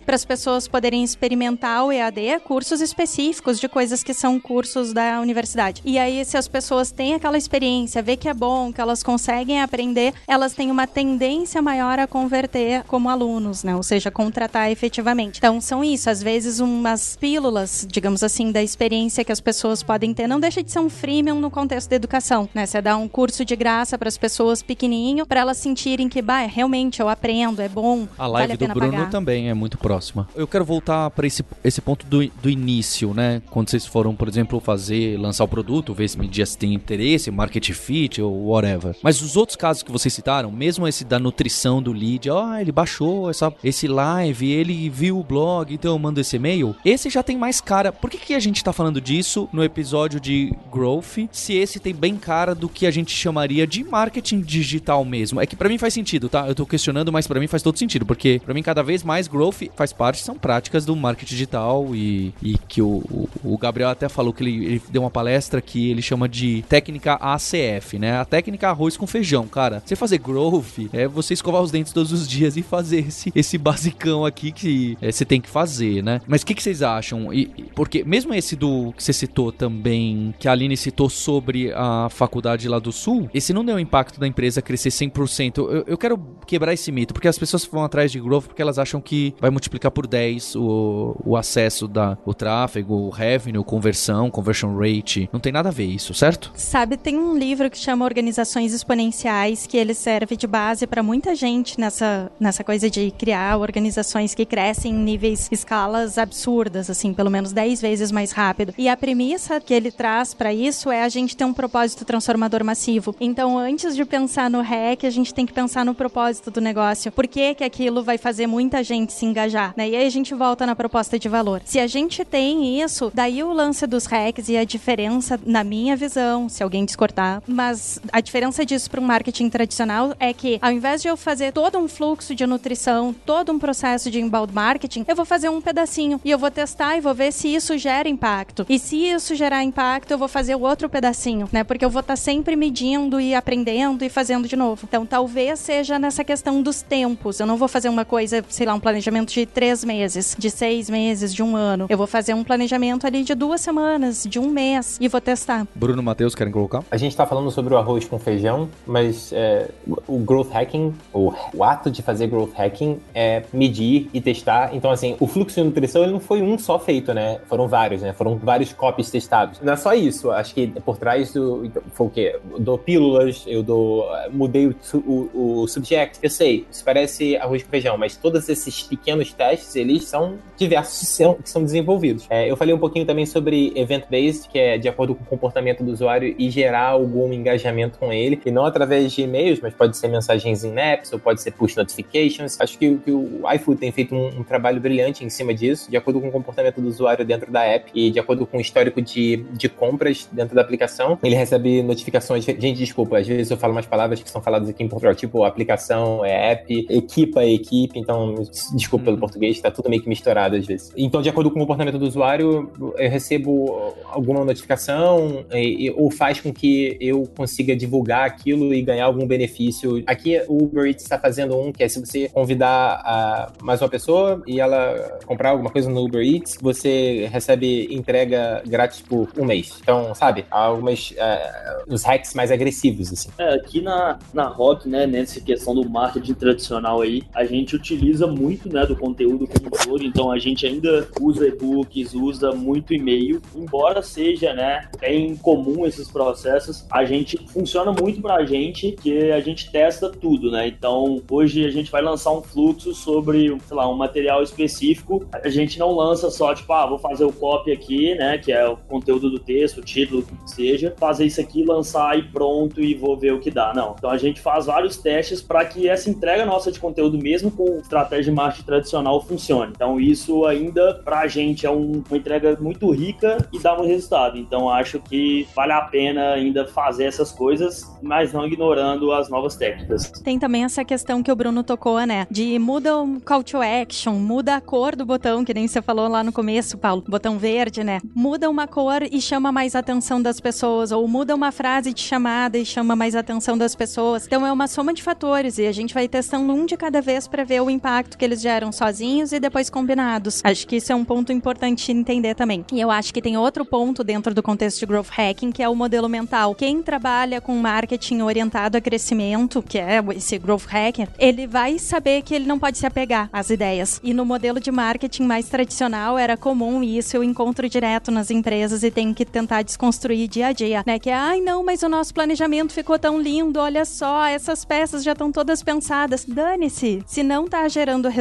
para as pessoas poderem experimentar o EAD, cursos específicos de coisas que são cursos da universidade. E aí, se as pessoas têm aquela experiência, vê que é bom, que elas conseguem aprender, elas têm uma tendência maior a converter como alunos, né? Ou seja, contratar efetivamente. Então, são isso. Às vezes, umas pílulas, digamos assim, da experiência que as pessoas podem ter. Não deixa de ser um freemium no contexto da educação, né? Você dá um curso de graça para as pessoas pequenininho, para elas sentirem que, bah, realmente eu aprendo, é bom. A live vale a do Bruno pagar. também é muito próxima. Eu quero voltar para esse, esse ponto do, do início, né? Quando vocês foram, por exemplo, fazer, lançar o produto, ver se media se tem interesse, market fit ou whatever. Mas os outros casos que vocês citaram, mesmo esse da nutrição do lead, ó, ele baixou essa, esse live, ele viu o blog, então eu mando esse e-mail. Esse já tem mais cara. Por que, que a gente tá falando disso no episódio de Growth, se esse tem bem cara do que a gente chamaria de marketing digital mesmo? É que para mim faz sentido, tá? Eu tô questionando, mas para mim faz todo sentido, porque para mim cada vez mais Growth faz parte, são práticas do marketing digital e, e que o, o, Gabriel até falou que ele, ele deu uma palestra que ele chama de técnica ACF, né? A técnica arroz com feijão, cara. Você fazer growth é você escovar os dentes todos os dias e fazer esse, esse basicão aqui que é, você tem que fazer, né? Mas o que, que vocês acham? E- porque mesmo esse do que você citou também, que a Aline citou sobre a faculdade lá do Sul, esse não deu impacto da empresa crescer 100%. Eu, eu quero quebrar esse mito, porque as pessoas vão atrás de growth porque elas acham que vai multiplicar por 10 o, o acesso da o tráfego, o revenue, conversão, conversion rate. Não tem nada a ver isso, certo? Sabe, tem um livro que chama Organizações Exponenciais, que ele serve de base para muita gente nessa, nessa coisa de criar organizações que crescem em níveis, escalas absurdas, assim, pelo menos 10 vezes mais rápido. E a premissa que ele traz para isso é a gente ter um propósito transformador massivo. Então, antes de pensar no REC, a gente tem que pensar no propósito do negócio. Por que, que aquilo vai fazer muita gente se engajar? Né? E aí a gente volta na proposta de valor. Se a gente tem isso, daí o lance dos RECs e a diferença, na minha visão, se alguém discordar, mas a diferença disso para um marketing tradicional é que, ao invés de eu fazer todo um fluxo de nutrição, todo um processo de inbound marketing, eu vou fazer um pedacinho e eu vou testar e vou ver se isso gera impacto. E se isso gerar impacto, eu vou fazer o outro pedacinho, né? Porque eu vou estar sempre medindo e aprendendo e fazendo de novo. Então, talvez seja nessa questão dos tempos. Eu não vou fazer uma coisa, sei lá, um planejamento de três meses, de seis meses, de um ano. Eu vou fazer um planejamento ali de duas semanas, de um mês e vou testar. Bruno Matheus querem colocar? A gente tá falando sobre o arroz com feijão, mas é, o growth hacking, o, o ato de fazer growth hacking é medir e testar. Então, assim, o fluxo de nutrição ele não foi um só feito, né? Foram vários, né? Foram vários copies testados. Não é só isso. Acho que por trás do. então, Foi o quê? Eu dou pílulas, eu dou. Mudei o, o, o subject. Eu sei, isso parece arroz com feijão, mas todos esses pequenos testes, eles são diversos que são, que são desenvolvidos. É, eu falei um pouquinho também sobre event-based, que é de acordo com o comportamento do usuário e gerar algum engajamento com ele, e não através de e-mails, mas pode ser mensagens em apps, ou pode ser push notifications. Acho que, que o iFood tem feito um, um trabalho brilhante em cima disso, de acordo com o comportamento do usuário dentro da app e de acordo com o histórico de, de compras dentro da aplicação. Ele recebe notificações. Gente, desculpa, às vezes eu falo umas palavras que são faladas aqui em Portugal, tipo aplicação, é app, equipa, equipe, então Desculpa pelo uhum. português, tá tudo meio que misturado às vezes. Então, de acordo com o comportamento do usuário, eu recebo alguma notificação e, ou faz com que eu consiga divulgar aquilo e ganhar algum benefício. Aqui o Uber Eats está fazendo um que é se você convidar mais uma pessoa e ela comprar alguma coisa no Uber Eats, você recebe entrega grátis por um mês. Então, sabe, algumas uh, os hacks mais agressivos assim. É, aqui na na Rock, né, nessa questão do marketing tradicional aí, a gente utiliza muito, né, do conteúdo como todo, então a gente ainda usa e-books, usa muito e-mail, embora seja, né, bem comum esses processos, a gente funciona muito pra gente que a gente testa tudo, né? Então, hoje a gente vai lançar um fluxo sobre, sei lá, um material específico. A gente não lança só tipo, ah, vou fazer o copy aqui, né, que é o conteúdo do texto, o título, o que seja, fazer isso aqui, lançar e pronto e vou ver o que dá. Não. Então a gente faz vários testes para que essa entrega nossa de conteúdo mesmo com estratégia de marketing tradicional funcione. Então isso ainda pra gente é um, uma entrega muito rica e dá um resultado. Então acho que vale a pena ainda fazer essas coisas, mas não ignorando as novas técnicas. Tem também essa questão que o Bruno tocou, né? De muda o call to action, muda a cor do botão, que nem você falou lá no começo, Paulo, botão verde, né? Muda uma cor e chama mais atenção das pessoas, ou muda uma frase de chamada e chama mais atenção das pessoas. Então é uma soma de fatores e a gente vai testando um de cada vez para ver o impacto que eles geram sozinhos e depois combinados. Acho que isso é um ponto importante entender também. E eu acho que tem outro ponto dentro do contexto de growth hacking, que é o modelo mental. Quem trabalha com marketing orientado a crescimento, que é esse growth hacker, ele vai saber que ele não pode se apegar às ideias. E no modelo de marketing mais tradicional era comum isso eu encontro direto nas empresas e tenho que tentar desconstruir dia a dia, né? Que é, ai não, mas o nosso planejamento ficou tão lindo, olha só, essas peças já estão todas pensadas. Dane-se. Se não tá gerando resultado,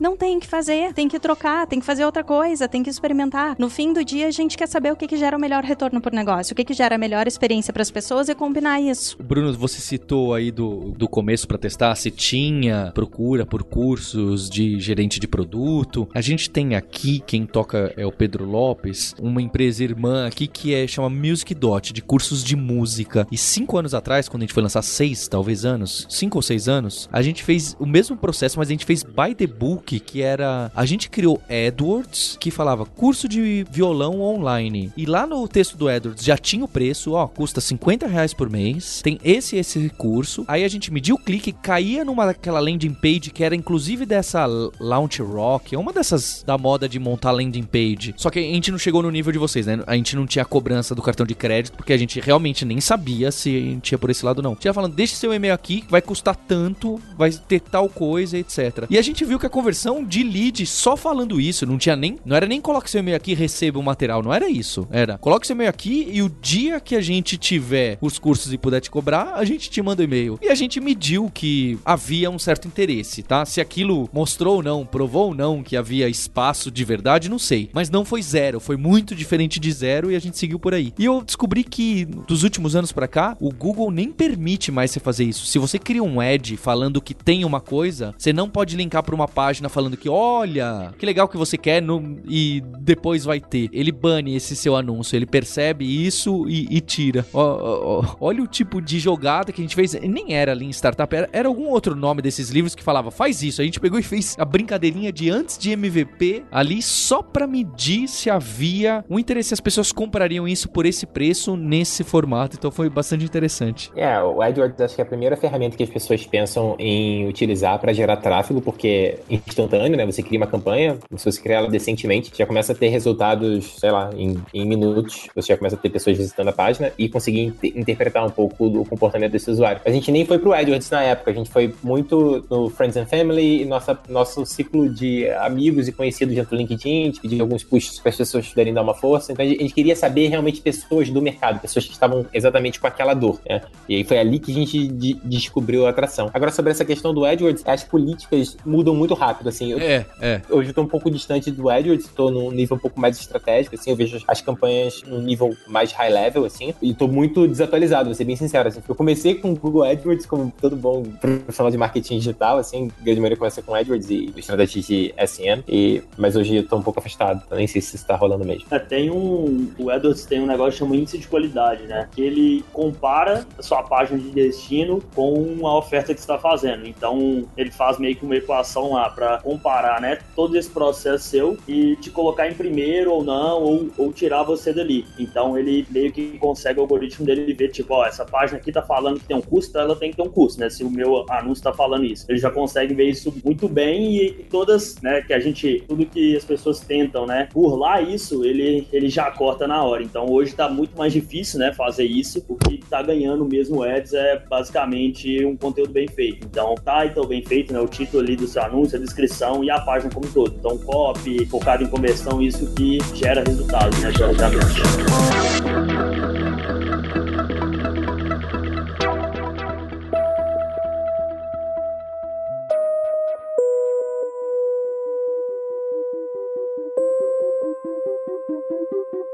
não tem que fazer, tem que trocar, tem que fazer outra coisa, tem que experimentar. No fim do dia, a gente quer saber o que, que gera o melhor retorno por negócio, o que, que gera a melhor experiência para as pessoas e combinar isso. Bruno, você citou aí do, do começo para testar se tinha procura por cursos de gerente de produto. A gente tem aqui, quem toca é o Pedro Lopes, uma empresa irmã aqui que é chama Music Dot, de cursos de música. E cinco anos atrás, quando a gente foi lançar seis, talvez anos, cinco ou seis anos, a gente fez o mesmo processo, mas a gente fez by the book, que era. A gente criou Edwards, que falava curso de violão online. E lá no texto do Edwards já tinha o preço, ó, custa 50 reais por mês. Tem esse esse curso. Aí a gente mediu o clique, caía numa daquela landing page que era inclusive dessa Launch Rock, é uma dessas da moda de montar landing page. Só que a gente não chegou no nível de vocês, né? A gente não tinha cobrança do cartão de crédito, porque a gente realmente nem sabia se a gente ia por esse lado não. Tinha falando, deixe seu e-mail aqui, vai custar tanto, vai ter tal coisa, etc. E a gente viu que a conversão de lead só falando isso, não tinha nem, não era nem coloque seu e-mail aqui receba o material, não era isso. Era, coloque seu e-mail aqui e o dia que a gente tiver os cursos e puder te cobrar, a gente te manda o e-mail. E a gente mediu que havia um certo interesse, tá? Se aquilo mostrou ou não, provou ou não que havia espaço de verdade, não sei. Mas não foi zero, foi muito diferente de zero e a gente seguiu por aí. E eu descobri que dos últimos anos para cá, o Google nem permite mais você fazer isso. Se você cria um ad falando que tem uma coisa, você não pode linkar para uma página falando que olha, que legal que você quer no... e depois vai ter. Ele bane esse seu anúncio, ele percebe isso e, e tira. olha o tipo de jogada que a gente fez. Nem era Lean Startup, era, era algum outro nome desses livros que falava faz isso. A gente pegou e fez a brincadeirinha de antes de MVP ali só para medir se havia um interesse, se as pessoas comprariam isso por esse preço nesse formato. Então foi bastante interessante. É, o AdWords acho que é a primeira ferramenta que as pessoas pensam em utilizar para gerar tráfego, porque instantâneo, né? Você cria uma campanha, se você criar ela decentemente, já começa a ter resultados, sei lá, em, em minutos, você já começa a ter pessoas visitando a página e conseguir interpretar um pouco do comportamento desse usuário. A gente nem foi pro AdWords na época, a gente foi muito no Friends and Family e nossa, nosso ciclo de amigos e conhecidos dentro do LinkedIn, de pedir alguns puxos para as pessoas puderem dar uma força. Então a gente queria saber realmente pessoas do mercado, pessoas que estavam exatamente com aquela dor, né? E aí foi ali que a gente de descobriu a atração. Agora, sobre essa questão do AdWords, as políticas mudam muito rápido, assim. Eu, é, é. Hoje eu tô um pouco distante do AdWords, tô num nível um pouco mais estratégico, assim, eu vejo as campanhas num nível mais high level, assim, e tô muito desatualizado, vou ser bem sincero, assim. Eu comecei com o Google AdWords, como todo bom profissional de marketing digital, assim, a grande maioria começa com AdWords e estratégias de SM, e, mas hoje eu tô um pouco afastado, nem sei se isso tá rolando mesmo. É, tem um, o AdWords tem um negócio chamado índice de qualidade, né, que ele compara a sua página de destino com a oferta que você está fazendo. Então, ele faz meio que uma equação lá para comparar, né, todo esse processo seu e te colocar em primeiro ou não, ou, ou tirar você dali. Então ele meio que consegue o algoritmo dele ver, tipo, ó, essa página aqui tá falando que tem um custo, então ela tem que ter um custo, né? Se o meu anúncio tá falando isso. Ele já consegue ver isso muito bem e todas, né, que a gente, tudo que as pessoas tentam, né, burlar isso, ele, ele já corta na hora. Então hoje tá muito mais difícil, né, fazer isso. O que tá ganhando mesmo ads é basicamente um conteúdo bem feito. Então, title bem feito, né, o título ali do seu anúncio, a descrição e a página como um todo. Então, copy, focado em conversão, isso que gera resultados, né,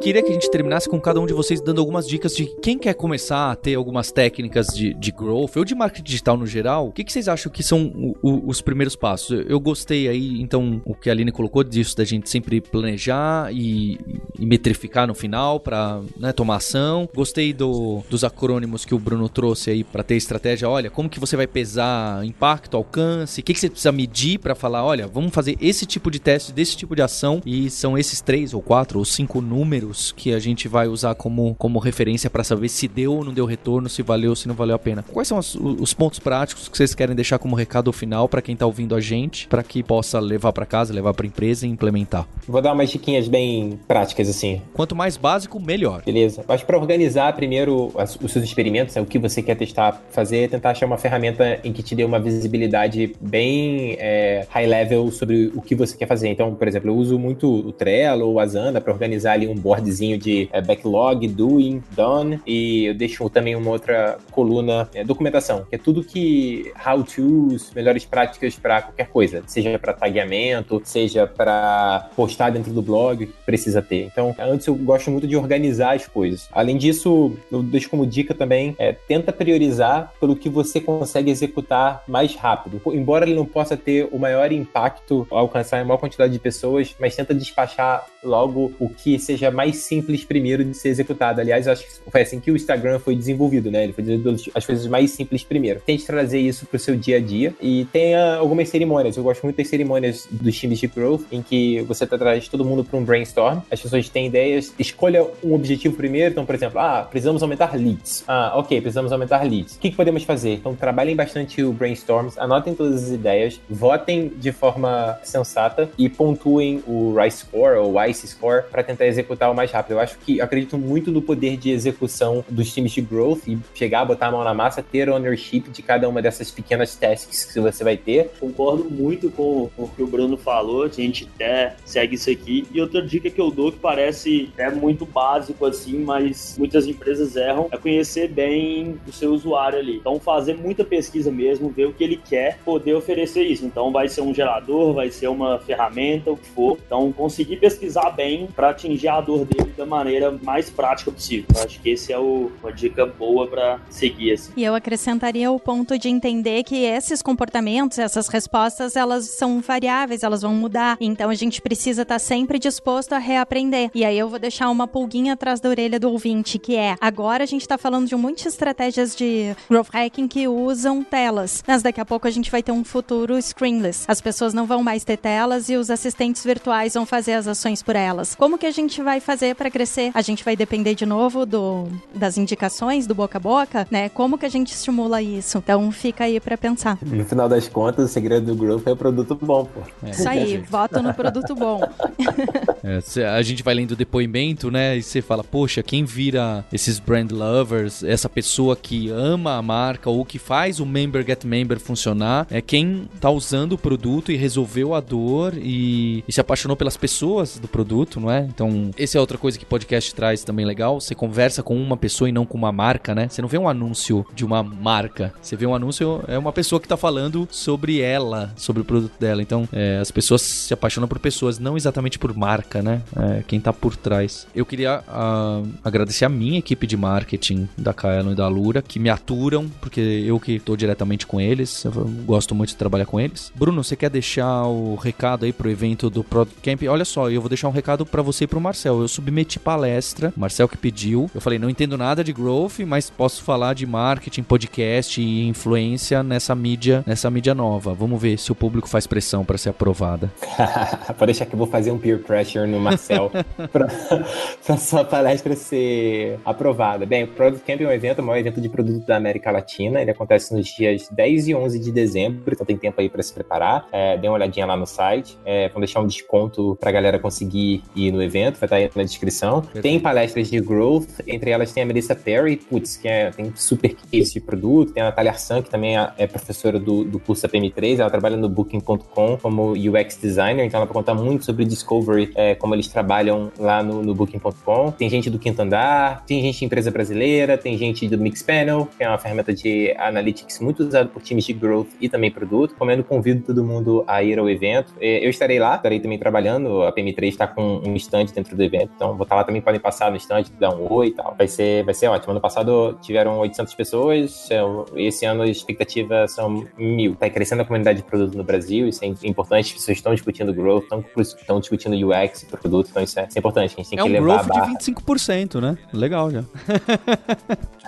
queria que a gente terminasse com cada um de vocês dando algumas dicas de quem quer começar a ter algumas técnicas de, de growth ou de marketing digital no geral. O que, que vocês acham que são o, o, os primeiros passos? Eu gostei aí, então, o que a Aline colocou disso, da gente sempre planejar e, e metrificar no final para né, tomar ação. Gostei do, dos acrônimos que o Bruno trouxe aí para ter estratégia. Olha, como que você vai pesar impacto, alcance, o que, que você precisa medir para falar, olha, vamos fazer esse tipo de teste, desse tipo de ação e são esses três ou quatro ou cinco números que a gente vai usar como, como referência para saber se deu ou não deu retorno, se valeu ou se não valeu a pena. Quais são os, os pontos práticos que vocês querem deixar como recado final para quem está ouvindo a gente, para que possa levar para casa, levar para empresa e implementar? Vou dar umas diquinhas bem práticas assim. Quanto mais básico, melhor. Beleza. Acho para organizar primeiro os seus experimentos, né, o que você quer testar, fazer, tentar achar uma ferramenta em que te dê uma visibilidade bem é, high level sobre o que você quer fazer. Então, por exemplo, eu uso muito o Trello ou o Asana para organizar ali um board cardzinho de é, backlog, doing, done, e eu deixo também uma outra coluna, é, documentação, que é tudo que how-tos, melhores práticas para qualquer coisa, seja para tagueamento, seja para postar dentro do blog, precisa ter. Então, antes eu gosto muito de organizar as coisas. Além disso, eu deixo como dica também, é, tenta priorizar pelo que você consegue executar mais rápido. Embora ele não possa ter o maior impacto alcançar a maior quantidade de pessoas, mas tenta despachar logo o que seja mais simples primeiro de ser executado. Aliás, acho que foi assim que o Instagram foi desenvolvido, né? Ele foi desenvolvido as coisas mais simples primeiro. Tente trazer isso para o seu dia a dia e tenha algumas cerimônias. Eu gosto muito das cerimônias dos times de growth, em que você tá traz todo mundo para um brainstorm. As pessoas têm ideias, escolha um objetivo primeiro. Então, por exemplo, ah, precisamos aumentar leads. Ah, ok, precisamos aumentar leads. O que, que podemos fazer? Então, trabalhem bastante o brainstorms, anotem todas as ideias, votem de forma sensata e pontuem o RICE score ou ICE score para tentar executar o mais rápido. Eu acho que acredito muito no poder de execução dos times de growth e chegar, botar a mão na massa, ter ownership de cada uma dessas pequenas tasks que você vai ter. Concordo muito com o que o Bruno falou, a gente até segue isso aqui. E outra dica que eu dou que parece é muito básico assim, mas muitas empresas erram, é conhecer bem o seu usuário ali. Então fazer muita pesquisa mesmo, ver o que ele quer, poder oferecer isso. Então vai ser um gerador, vai ser uma ferramenta, o que for. Então conseguir pesquisar bem para atingir a dor dele da maneira mais prática possível. Eu acho que esse é o, uma dica boa para seguir. Assim. E eu acrescentaria o ponto de entender que esses comportamentos, essas respostas, elas são variáveis, elas vão mudar. Então a gente precisa estar tá sempre disposto a reaprender. E aí eu vou deixar uma pulguinha atrás da orelha do ouvinte, que é agora a gente está falando de muitas estratégias de growth hacking que usam telas. Mas daqui a pouco a gente vai ter um futuro screenless. As pessoas não vão mais ter telas e os assistentes virtuais vão fazer as ações por elas. Como que a gente vai fazer para crescer? A gente vai depender de novo do, das indicações do boca a boca, né? Como que a gente estimula isso? Então fica aí para pensar. No final das contas, o segredo do grupo é o produto bom, pô. É. Isso aí, voto no produto bom. É, a gente vai lendo o depoimento, né? E você fala, poxa, quem vira esses brand lovers, essa pessoa que ama a marca ou que faz o member get member funcionar, é quem tá usando o produto e resolveu a dor e, e se apaixonou pelas pessoas do produto, não é? Então, essa é outra coisa que podcast traz também legal. Você conversa com uma pessoa e não com uma marca, né? Você não vê um anúncio de uma marca. Você vê um anúncio, é uma pessoa que tá falando sobre ela, sobre o produto dela. Então, é, as pessoas se apaixonam por pessoas, não exatamente por marca, né? É, quem tá por trás. Eu queria uh, agradecer a minha equipe de marketing da Kaelon e da Lura, que me aturam, porque eu que tô diretamente com eles, eu gosto muito de trabalhar com eles. Bruno, você quer deixar o recado aí pro evento do Product Camp? Olha só, eu vou deixar um recado para você e pro Marcel. Eu submeti palestra, Marcel que pediu. Eu falei, não entendo nada de growth, mas posso falar de marketing, podcast e influência nessa mídia, nessa mídia nova. Vamos ver se o público faz pressão para ser aprovada. Pode deixar que eu vou fazer um peer pressure no Marcel para sua palestra ser aprovada. Bem, o Product Camp é um evento, o maior evento de produto da América Latina. Ele acontece nos dias 10 e 11 de dezembro, então tem tempo aí para se preparar. É, dê uma olhadinha lá no site. É, vamos deixar um desconto para a galera conseguir ir no evento, vai estar aí na descrição. Tem palestras de growth, entre elas tem a Melissa Perry, putz, que é, tem super case de produto. Tem a Natália Arsan, que também é, é professora do, do curso APM3. Ela trabalha no Booking.com como UX designer, então ela vai contar muito sobre Discovery, é, como eles trabalham lá no, no Booking.com. Tem gente do Quinto Andar, tem gente de empresa brasileira, tem gente do Mixpanel, que é uma ferramenta de analytics muito usada por times de growth e também produto. Comendo, convido todo mundo a ir ao evento. É, eu estarei lá, estarei também trabalhando. A PM3 está com um stand dentro do evento, então vou estar lá também. Podem passar no stand, dar um oi e tal. Vai ser, vai ser ótimo. Ano passado tiveram 800 pessoas, esse ano a expectativa são mil. Está crescendo a comunidade de produto no Brasil, isso é importante. As pessoas estão discutindo growth, estão, estão discutindo UX, produto, então isso é, isso é importante. A gente tem é que um levar growth de 25%, né? Legal já.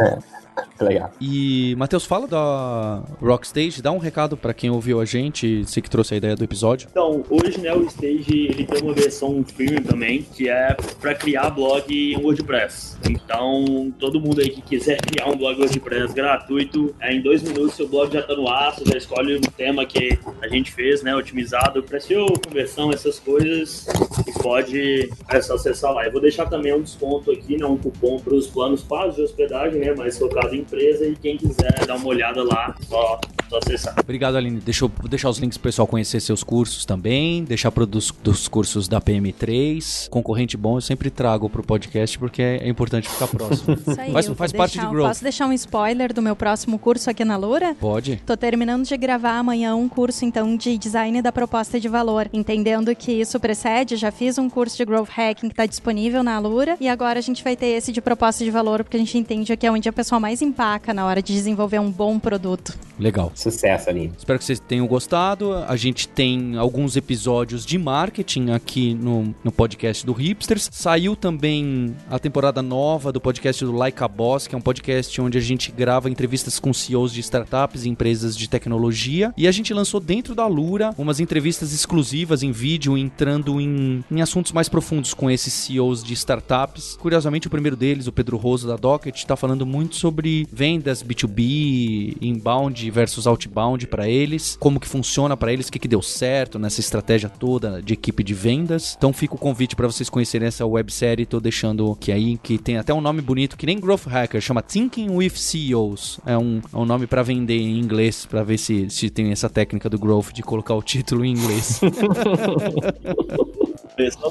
é. Legal. E, Matheus, fala da Rockstage, dá um recado para quem ouviu a gente, você que trouxe a ideia do episódio. Então, hoje, né, o Stage, ele tem uma versão premium também, que é para criar blog em WordPress. Então, todo mundo aí que quiser criar um blog WordPress gratuito, é, em dois minutos seu blog já tá no ar, você já escolhe um tema que a gente fez, né, otimizado para SEO, conversão, essas coisas, e pode é só acessar lá. Eu vou deixar também um desconto aqui, né, um cupom para os planos pagos de hospedagem, né, mais focado em empresa e quem quiser dar uma olhada lá, só, só acessar. Obrigado, Aline. Deixa eu deixar os links pro pessoal conhecer seus cursos também, deixar pro dos, dos cursos da PM3. Concorrente bom eu sempre trago pro podcast porque é importante ficar próximo. Isso aí, faz faz parte deixar, de Growth. Posso deixar um spoiler do meu próximo curso aqui na Lura? Pode. Tô terminando de gravar amanhã um curso, então, de design da proposta de valor. Entendendo que isso precede, já fiz um curso de Growth Hacking que tá disponível na Lura e agora a gente vai ter esse de proposta de valor porque a gente entende que é onde a pessoa mais empaca na hora de desenvolver um bom produto. Legal. Sucesso, Aline. Espero que vocês tenham gostado. A gente tem alguns episódios de marketing aqui no, no podcast do Hipsters. Saiu também a temporada nova do podcast do Like a Boss, que é um podcast onde a gente grava entrevistas com CEOs de startups e empresas de tecnologia. E a gente lançou dentro da Lura umas entrevistas exclusivas em vídeo, entrando em, em assuntos mais profundos com esses CEOs de startups. Curiosamente, o primeiro deles, o Pedro Rosa da Docket, está falando muito sobre vendas B2B, inbound versus outbound para eles, como que funciona para eles, o que, que deu certo nessa estratégia toda de equipe de vendas. Então fica o convite para vocês conhecerem essa websérie, tô deixando que aí que tem até um nome bonito que nem Growth Hacker, chama Thinking with CEOs. É um, é um nome para vender em inglês, para ver se, se tem essa técnica do Growth de colocar o título em inglês.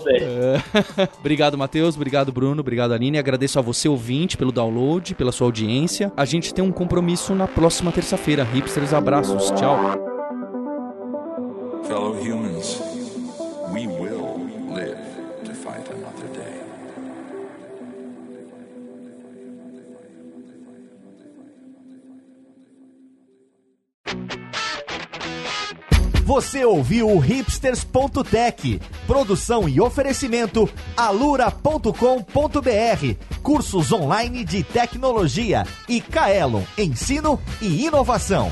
É. obrigado, Matheus. Obrigado, Bruno. Obrigado, Aline. Agradeço a você, ouvinte, pelo download, pela sua audiência. A gente tem um compromisso na próxima terça-feira. Hipsters, abraços. Tchau. Fellow humans, we will live to fight another day. Você ouviu o hipsters.tech, produção e oferecimento alura.com.br, cursos online de tecnologia e Kaelon, ensino e inovação.